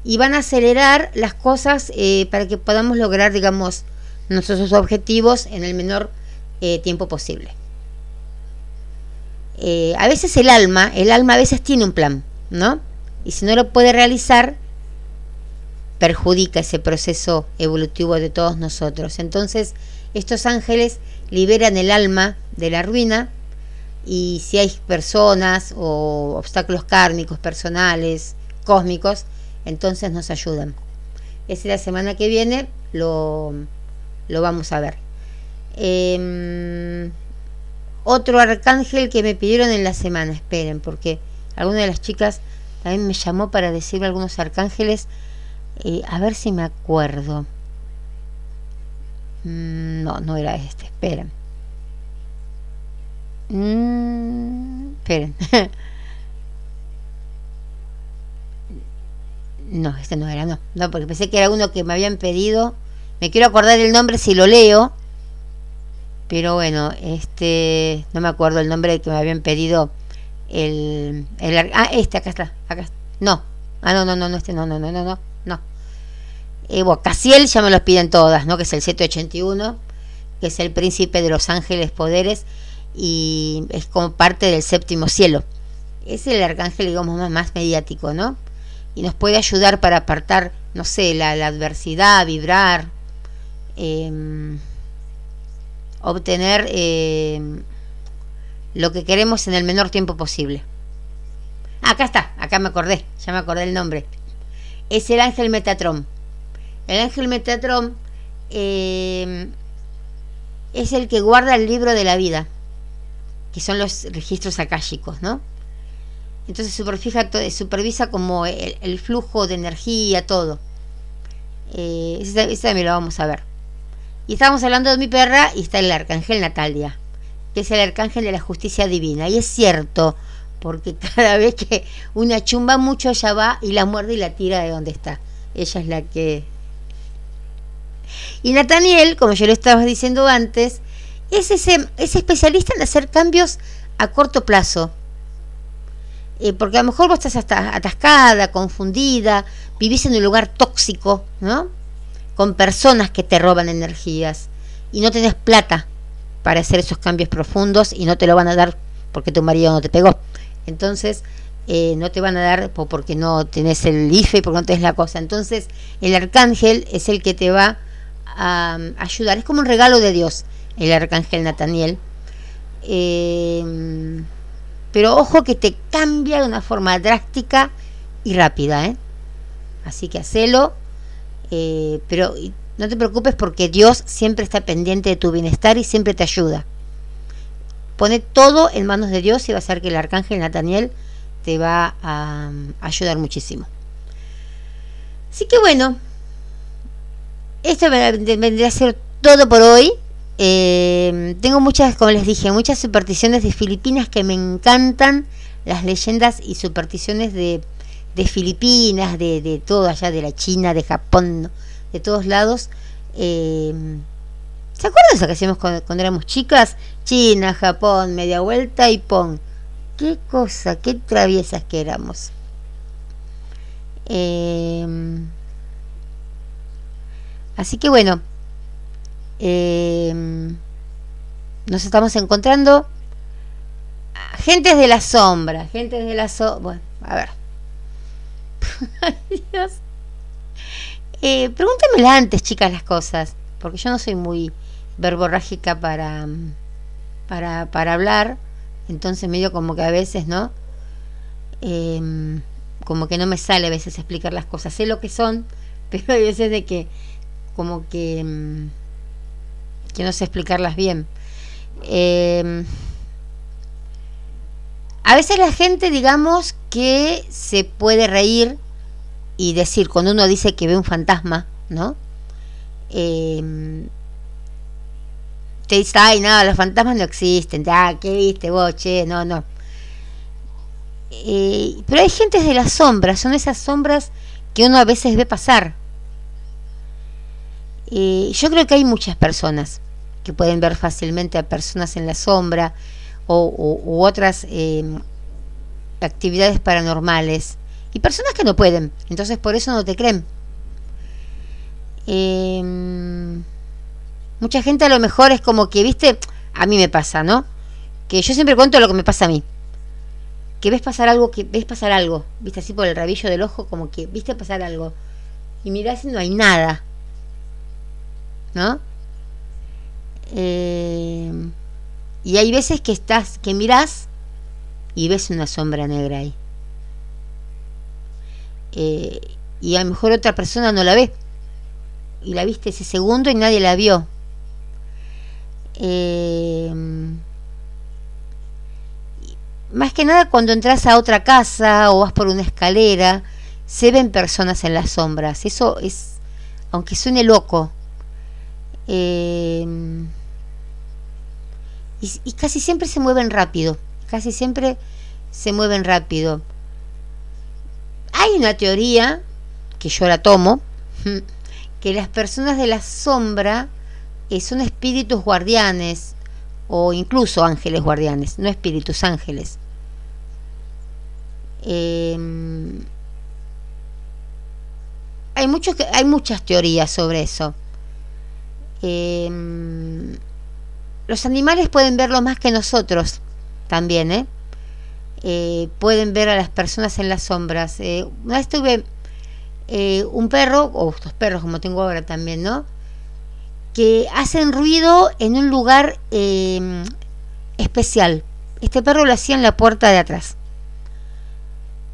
Y van a acelerar las cosas eh, para que podamos lograr, digamos, nuestros objetivos en el menor tiempo posible. Eh, a veces el alma, el alma a veces tiene un plan, ¿no? Y si no lo puede realizar, perjudica ese proceso evolutivo de todos nosotros. Entonces, estos ángeles liberan el alma de la ruina y si hay personas o obstáculos kármicos, personales, cósmicos, entonces nos ayudan. Esa la semana que viene lo, lo vamos a ver. Eh, otro arcángel que me pidieron en la semana, esperen, porque alguna de las chicas también me llamó para decirme algunos arcángeles, eh, a ver si me acuerdo. Mm, no, no era este, esperen. Mm, esperen. no, este no era, no. No, porque pensé que era uno que me habían pedido. Me quiero acordar el nombre si lo leo pero bueno, este, no me acuerdo el nombre que me habían pedido el, el ah, este, acá está, acá, no, ah, no, no, no, no, este, no, no, no, no, no, no. Eh, bueno, Casiel ya me los piden todas, ¿no? Que es el 781, que es el príncipe de los ángeles poderes y es como parte del séptimo cielo. Es el arcángel, digamos, más, más mediático, ¿no? Y nos puede ayudar para apartar, no sé, la, adversidad, vibrar. Eh, obtener eh, lo que queremos en el menor tiempo posible. Acá está, acá me acordé, ya me acordé el nombre. Es el ángel Metatron. El ángel Metatron eh, es el que guarda el libro de la vida, que son los registros akáshicos, ¿no? Entonces supervisa como el, flujo de energía, todo. Eh, ese también lo vamos a ver. Y estábamos hablando de mi perra y está el arcángel Natalia, que es el arcángel de la justicia divina. Y es cierto, porque cada vez que una chumba mucho, ella va y la muerde y la tira de donde está. Ella es la que... Y Nathaniel, como yo le estaba diciendo antes, es ese, especialista en hacer cambios a corto plazo. Eh, porque a lo mejor vos estás hasta atascada, confundida, vivís en un lugar tóxico, ¿no? Con personas que te roban energías y no tenés plata para hacer esos cambios profundos y no te lo van a dar porque tu marido no te pegó. Entonces, eh, no te van a dar porque no tenés el IFE y porque no tenés la cosa. Entonces, el arcángel es el que te va a, ayudar. Es como un regalo de Dios, el arcángel Nataniel. Eh, pero ojo que te cambia de una forma drástica y rápida. ¿eh? Así que hacelo eh, pero No te preocupes porque Dios siempre está pendiente de tu bienestar y siempre te ayuda. Pone todo en manos de Dios y va a ser que el arcángel Nathaniel te va a, ayudar muchísimo. Así que bueno, esto vendría a ser todo por hoy. Eh, tengo muchas, como les dije, muchas supersticiones de Filipinas que me encantan, las leyendas y supersticiones de, de Filipinas, de, de, todo allá, de la China, de Japón, de todos lados. Eh, ¿Se acuerdan de eso que hacíamos cuando, éramos chicas? China, Japón, media vuelta y pon. Qué cosa, qué traviesas que éramos. Eh, así que bueno, eh, nos estamos encontrando. Gentes de la sombra, gentes de la sombra. Bueno, a ver. Dios. Eh, pregúntemela antes, chicas, las cosas, porque yo no soy muy verborrágica para, para, para hablar, entonces medio como que a veces, ¿no? Em, como que no me sale a veces explicar las cosas, sé lo que son, pero hay veces de que como que, em, que no sé explicarlas bien. Em, a veces la gente, digamos, que se puede reír y decir, cuando uno dice que ve un fantasma, ¿no? Eh, te dice, ay, no, los fantasmas no existen, ah, ¿qué viste vos, che? No, no. Eh, pero hay gentes de las sombras, son esas sombras que uno a veces ve pasar. Eh, yo creo que hay muchas personas que pueden ver fácilmente a personas en la sombra o, otras eh, actividades paranormales y personas que no pueden, entonces por eso no te creen. Eh, Mucha gente a lo mejor es como que, viste, a mí me pasa, ¿no? Que yo siempre cuento lo que me pasa a mí. Que ves pasar algo, que ves pasar algo, viste, así por el rabillo del ojo, como que viste pasar algo. Y mirás y no hay nada. ¿No? Eh, y hay veces que estás, que mirás y ves una sombra negra ahí. Eh, y a lo mejor otra persona no la ve. Y la viste ese segundo y nadie la vio. Eh, más que nada cuando entras a otra casa o vas por una escalera, se ven personas en las sombras. Eso es, aunque suene loco. Eh, y, casi siempre se mueven rápido. Casi siempre se mueven rápido. Hay una teoría, que yo la tomo, que las personas de la sombra son espíritus guardianes o incluso ángeles guardianes, no espíritus, ángeles. Em, hay, muchos, hay muchas teorías sobre eso. Em, los animales pueden verlo más que nosotros también, ¿eh? Eh, pueden ver a las personas en las sombras. Eh, una vez tuve un perro, o estos perros como tengo ahora también, ¿no? que hacen ruido en un lugar em, especial. Este perro lo hacía en la puerta de atrás.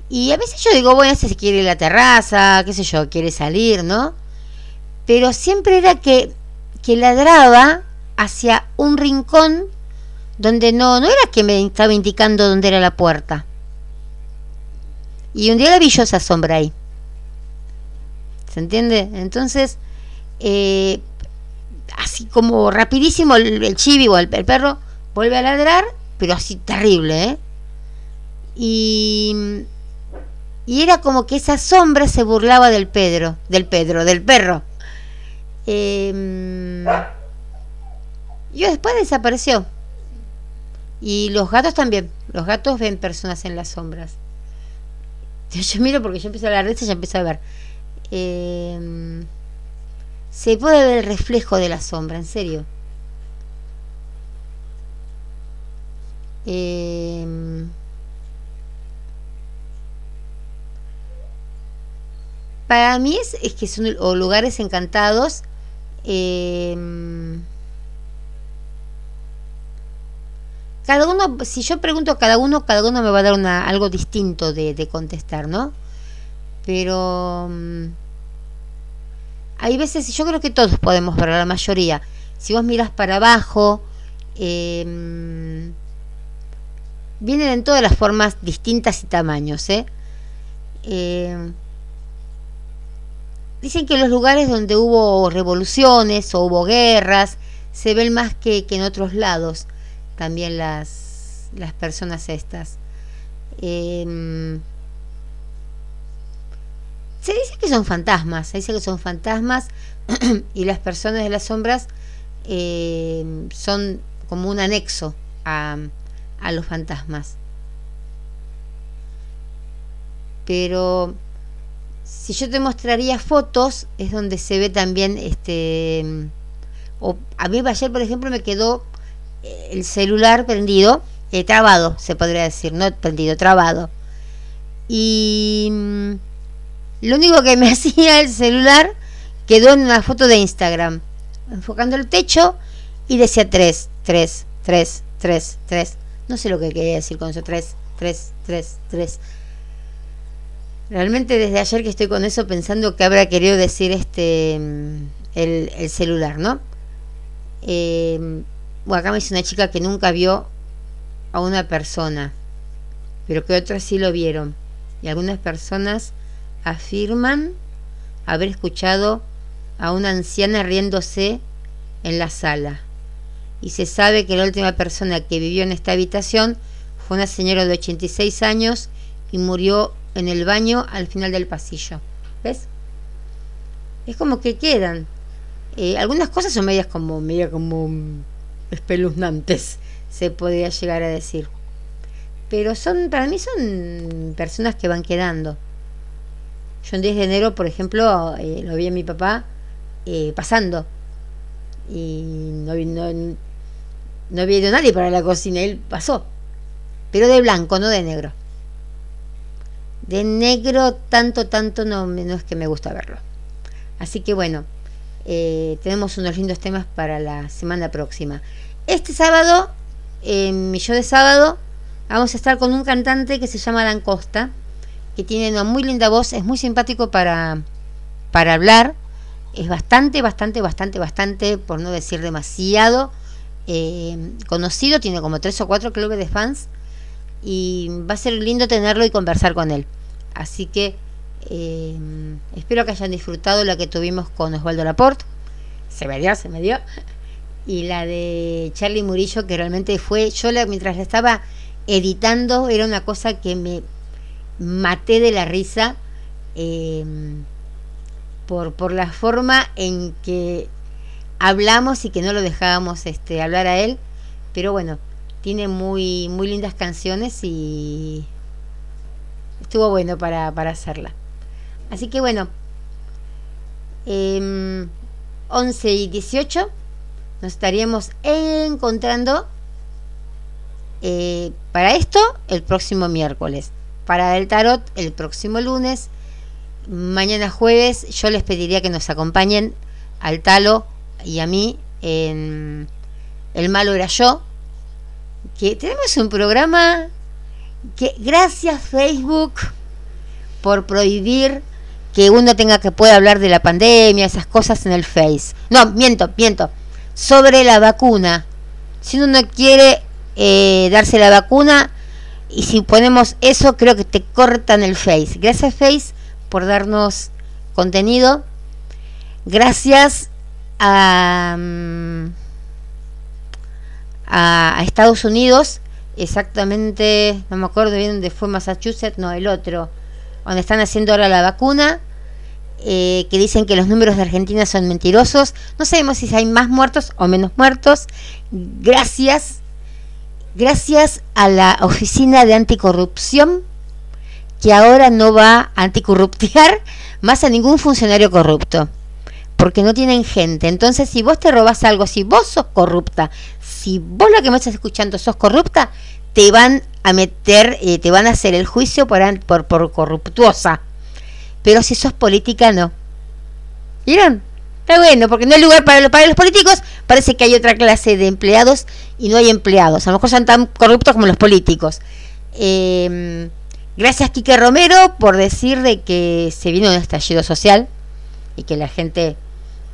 Y a veces yo digo, bueno, este se quiere ir a la terraza, qué sé yo, quiere salir, ¿no? Pero siempre era que, que ladraba hacia un rincón donde no, no era que me estaba indicando dónde era la puerta. Y un día la vi yo esa sombra ahí. ¿Se entiende? Entonces, eh, así como rapidísimo el, chivi o el, perro vuelve a ladrar, pero así terrible, ¿eh? Y, y era como que esa sombra se burlaba del Pedro, del Pedro, del perro. Eh, y después desapareció. Y los gatos también. Los gatos ven personas en las sombras. Yo miro porque yo empiezo a hablar de esto y ya empiezo a ver. Eh, se puede ver el reflejo de la sombra, en serio. Em, para mí es, es, que son lugares encantados. Em, cada uno, si yo pregunto a cada uno, cada uno me va a dar una, algo distinto de, contestar, ¿no? Pero... Mm, hay veces, yo creo que todos podemos ver, la mayoría, si vos miras para abajo, em, vienen en todas las formas distintas y tamaños. ¿eh? Em, dicen que los lugares donde hubo revoluciones o hubo guerras se ven más que, que en otros lados también las, las personas estas. Em, se dice que son fantasmas, se dice que son fantasmas y las personas de las sombras eh, son como un anexo a, a los fantasmas. Pero si yo te mostraría fotos, es donde se ve también este. O a mí ayer, por ejemplo, me quedó el celular prendido, eh, trabado, se podría decir, no prendido, trabado. Y mm, lo único que me hacía el celular quedó en una foto de Instagram, enfocando el techo y decía 3, 3, 3, 3, 3. No sé lo que quería decir con eso, 3, 3, 3, 3. Realmente desde ayer que estoy con eso pensando que habrá querido decir este mm, el, el celular, ¿no? Eh, acá me dice una chica que nunca vio a una persona, pero que otras sí lo vieron. Y algunas personas afirman haber escuchado a una anciana riéndose en la sala. Y se sabe que la última persona que vivió en esta habitación fue una señora de 86 años y murió en el baño al final del pasillo. ¿Ves? Es como que quedan. Eh, algunas cosas son medias como, media como espeluznantes, se podría llegar a decir. Pero son, para mí son personas que van quedando. Yo en 10 de enero, por ejemplo, eh, lo vi a mi papá eh, pasando. Y no, no, no había ido nadie para la cocina, él pasó. Pero de blanco, no de negro. De negro tanto, tanto no, no es que me gusta verlo. Así que bueno, eh, tenemos unos lindos temas para la semana próxima. Este sábado, en mi show de sábado, vamos a estar con un cantante que se llama Dan Costa que tiene una muy linda voz, es muy simpático para, para hablar, es bastante, bastante, bastante, bastante, por no decir demasiado, eh, conocido, tiene como tres o cuatro clubes de fans y va a ser lindo tenerlo y conversar con él. Así que eh, espero que hayan disfrutado la que tuvimos con Osvaldo Laporte, se me dio, se me dio, y la de Charlie Murillo, que realmente fue, yo mientras la estaba editando, era una cosa que me maté de la risa em, por, por la forma en que hablamos y que no lo dejábamos este, hablar a él. Pero bueno, tiene muy, muy lindas canciones y estuvo bueno para, para hacerla. Así que bueno, 11 em, y 18 nos estaríamos encontrando eh, para esto el próximo miércoles para el tarot el próximo lunes. Mañana jueves yo les pediría que nos acompañen al Talo y a mí en El Malo Era Yo. Que tenemos un programa que gracias Facebook por prohibir que uno tenga que pueda hablar de la pandemia, esas cosas en el Face. No, miento, miento. Sobre la vacuna. Si uno no quiere eh, darse la vacuna, y si ponemos eso, creo que te cortan el Face. Gracias Face por darnos contenido. Gracias a, mm, a, Estados Unidos, exactamente, no me acuerdo bien dónde fue Massachusetts, no, el otro, donde están haciendo ahora la vacuna. Eh, que dicen que los números de Argentina son mentirosos. No sabemos si hay más muertos o menos muertos. Gracias gracias a la Oficina de Anticorrupción, que ahora no va a anticorruptear más a ningún funcionario corrupto, porque no tienen gente. Entonces, si vos te robas algo, si vos sos corrupta, si vos lo que me estás escuchando sos corrupta, te van a meter, eh, te van a hacer el juicio por, por, por corruptuosa. Pero si sos política, no. ¿Vieron? Está bueno, porque no hay lugar para, para los políticos, parece que hay otra clase de empleados y no hay empleados. A lo mejor son tan corruptos como los políticos. Eh, gracias, Quique Romero, por decir de que se vino un estallido social y que la gente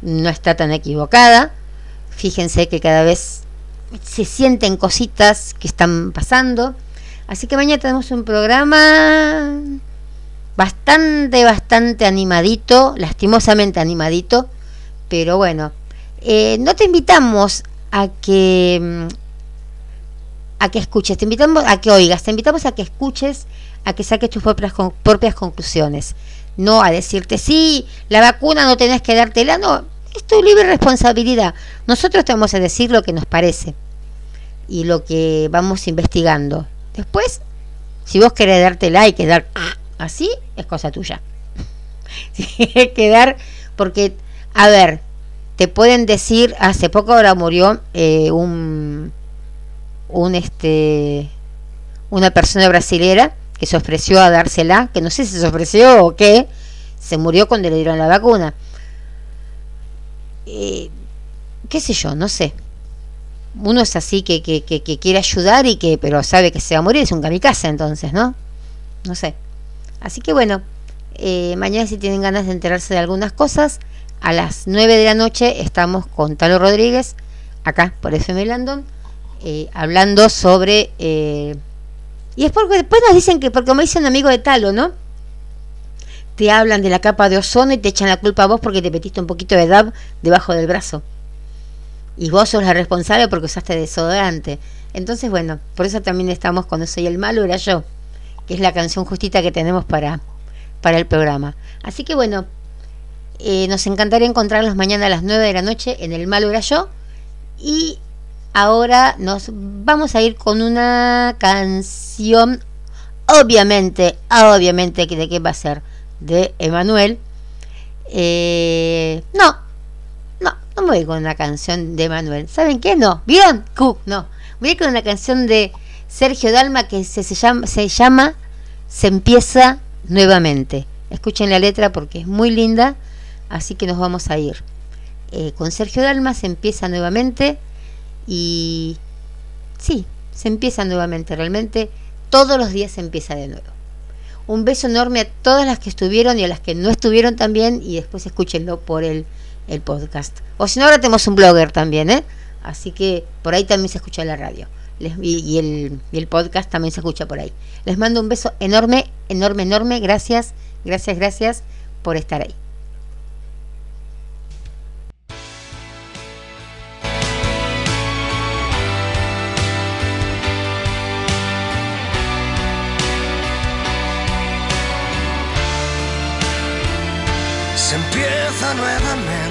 no está tan equivocada. Fíjense que cada vez se sienten cositas que están pasando. Así que mañana tenemos un programa bastante, bastante animadito, lastimosamente animadito, pero bueno, eh, no te invitamos a que mm, a que escuches, te invitamos a que oigas, te invitamos a que escuches, a que saques tus propias, propias conclusiones, no a decirte, sí, la vacuna no tenés que dártela, no, es tu libre responsabilidad. Nosotros te vamos a decir lo que nos parece y lo que vamos investigando. Después, si vos querés dártela y quedar así, es cosa tuya. quedar, porque, a ver, te pueden decir, hace poco ahora murió eh, un un este una persona brasilera que se ofreció a dársela, que no sé si se ofreció o qué, se murió cuando le dieron la vacuna. Eh, qué sé yo, no sé. Uno es así que, que, que, quiere ayudar y que, pero sabe que se va a morir, es un kamikaze entonces, ¿no? No sé. Así que bueno, eh, mañana si tienen ganas de enterarse de algunas cosas, a las 9 de la noche estamos con Talo Rodríguez, acá por FM Landon eh, hablando sobre... Eh, y es porque después nos dicen que, porque como dice un amigo de Talo, ¿no? Te hablan de la capa de ozono y te echan la culpa a vos porque te metiste un poquito de DAB debajo del brazo. Y vos sos la responsable porque usaste desodorante. Entonces, bueno, por eso también estamos cuando soy el malo era yo, que es la canción justita que tenemos para, para el programa. Así que bueno, eh, nos encantaría encontrarlos mañana a las 9 de la noche en El Malo Era Yo. Y ahora nos vamos a ir con una canción, obviamente, obviamente, ¿de qué va a ser? De Emanuel. Eh, no, no, no me voy con una canción de Emanuel. ¿Saben qué? No, ¿vieron? Q, no. Voy con una canción de Sergio Dalma que se, llama, se llama Se empieza nuevamente. Escuchen la letra porque es muy linda, así que nos vamos a ir. Eh, con Sergio Dalma se empieza nuevamente y sí, se empieza nuevamente, realmente todos los días se empieza de nuevo. Un beso enorme a todas las que estuvieron y a las que no estuvieron también y después escúchenlo por el, el podcast. O si no, ahora tenemos un blogger también, ¿eh? Así que por ahí también se escucha la radio. y, el, y el podcast también se escucha por ahí. Les mando un beso enorme, enorme, enorme. Gracias, gracias, gracias por estar ahí. nuevamente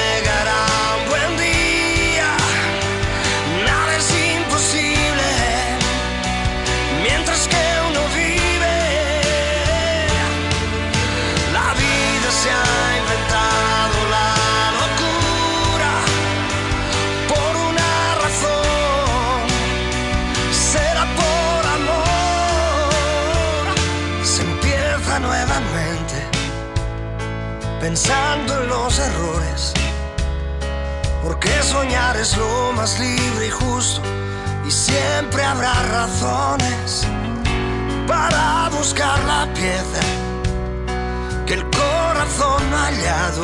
Porque soñar es lo más libre y justo y siempre habrá razones para buscar la pieza que el corazón ha hallado.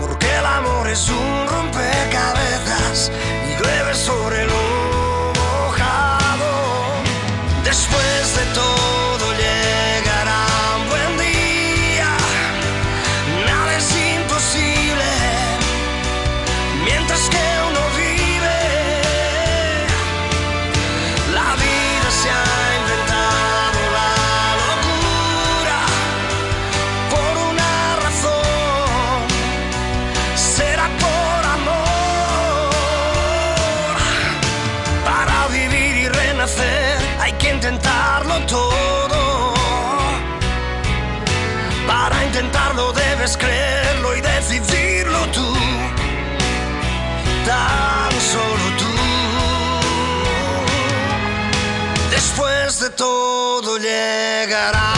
Porque el amor es un rompecabezas y llueve sobre lo mojado. Después de todo todo llegará.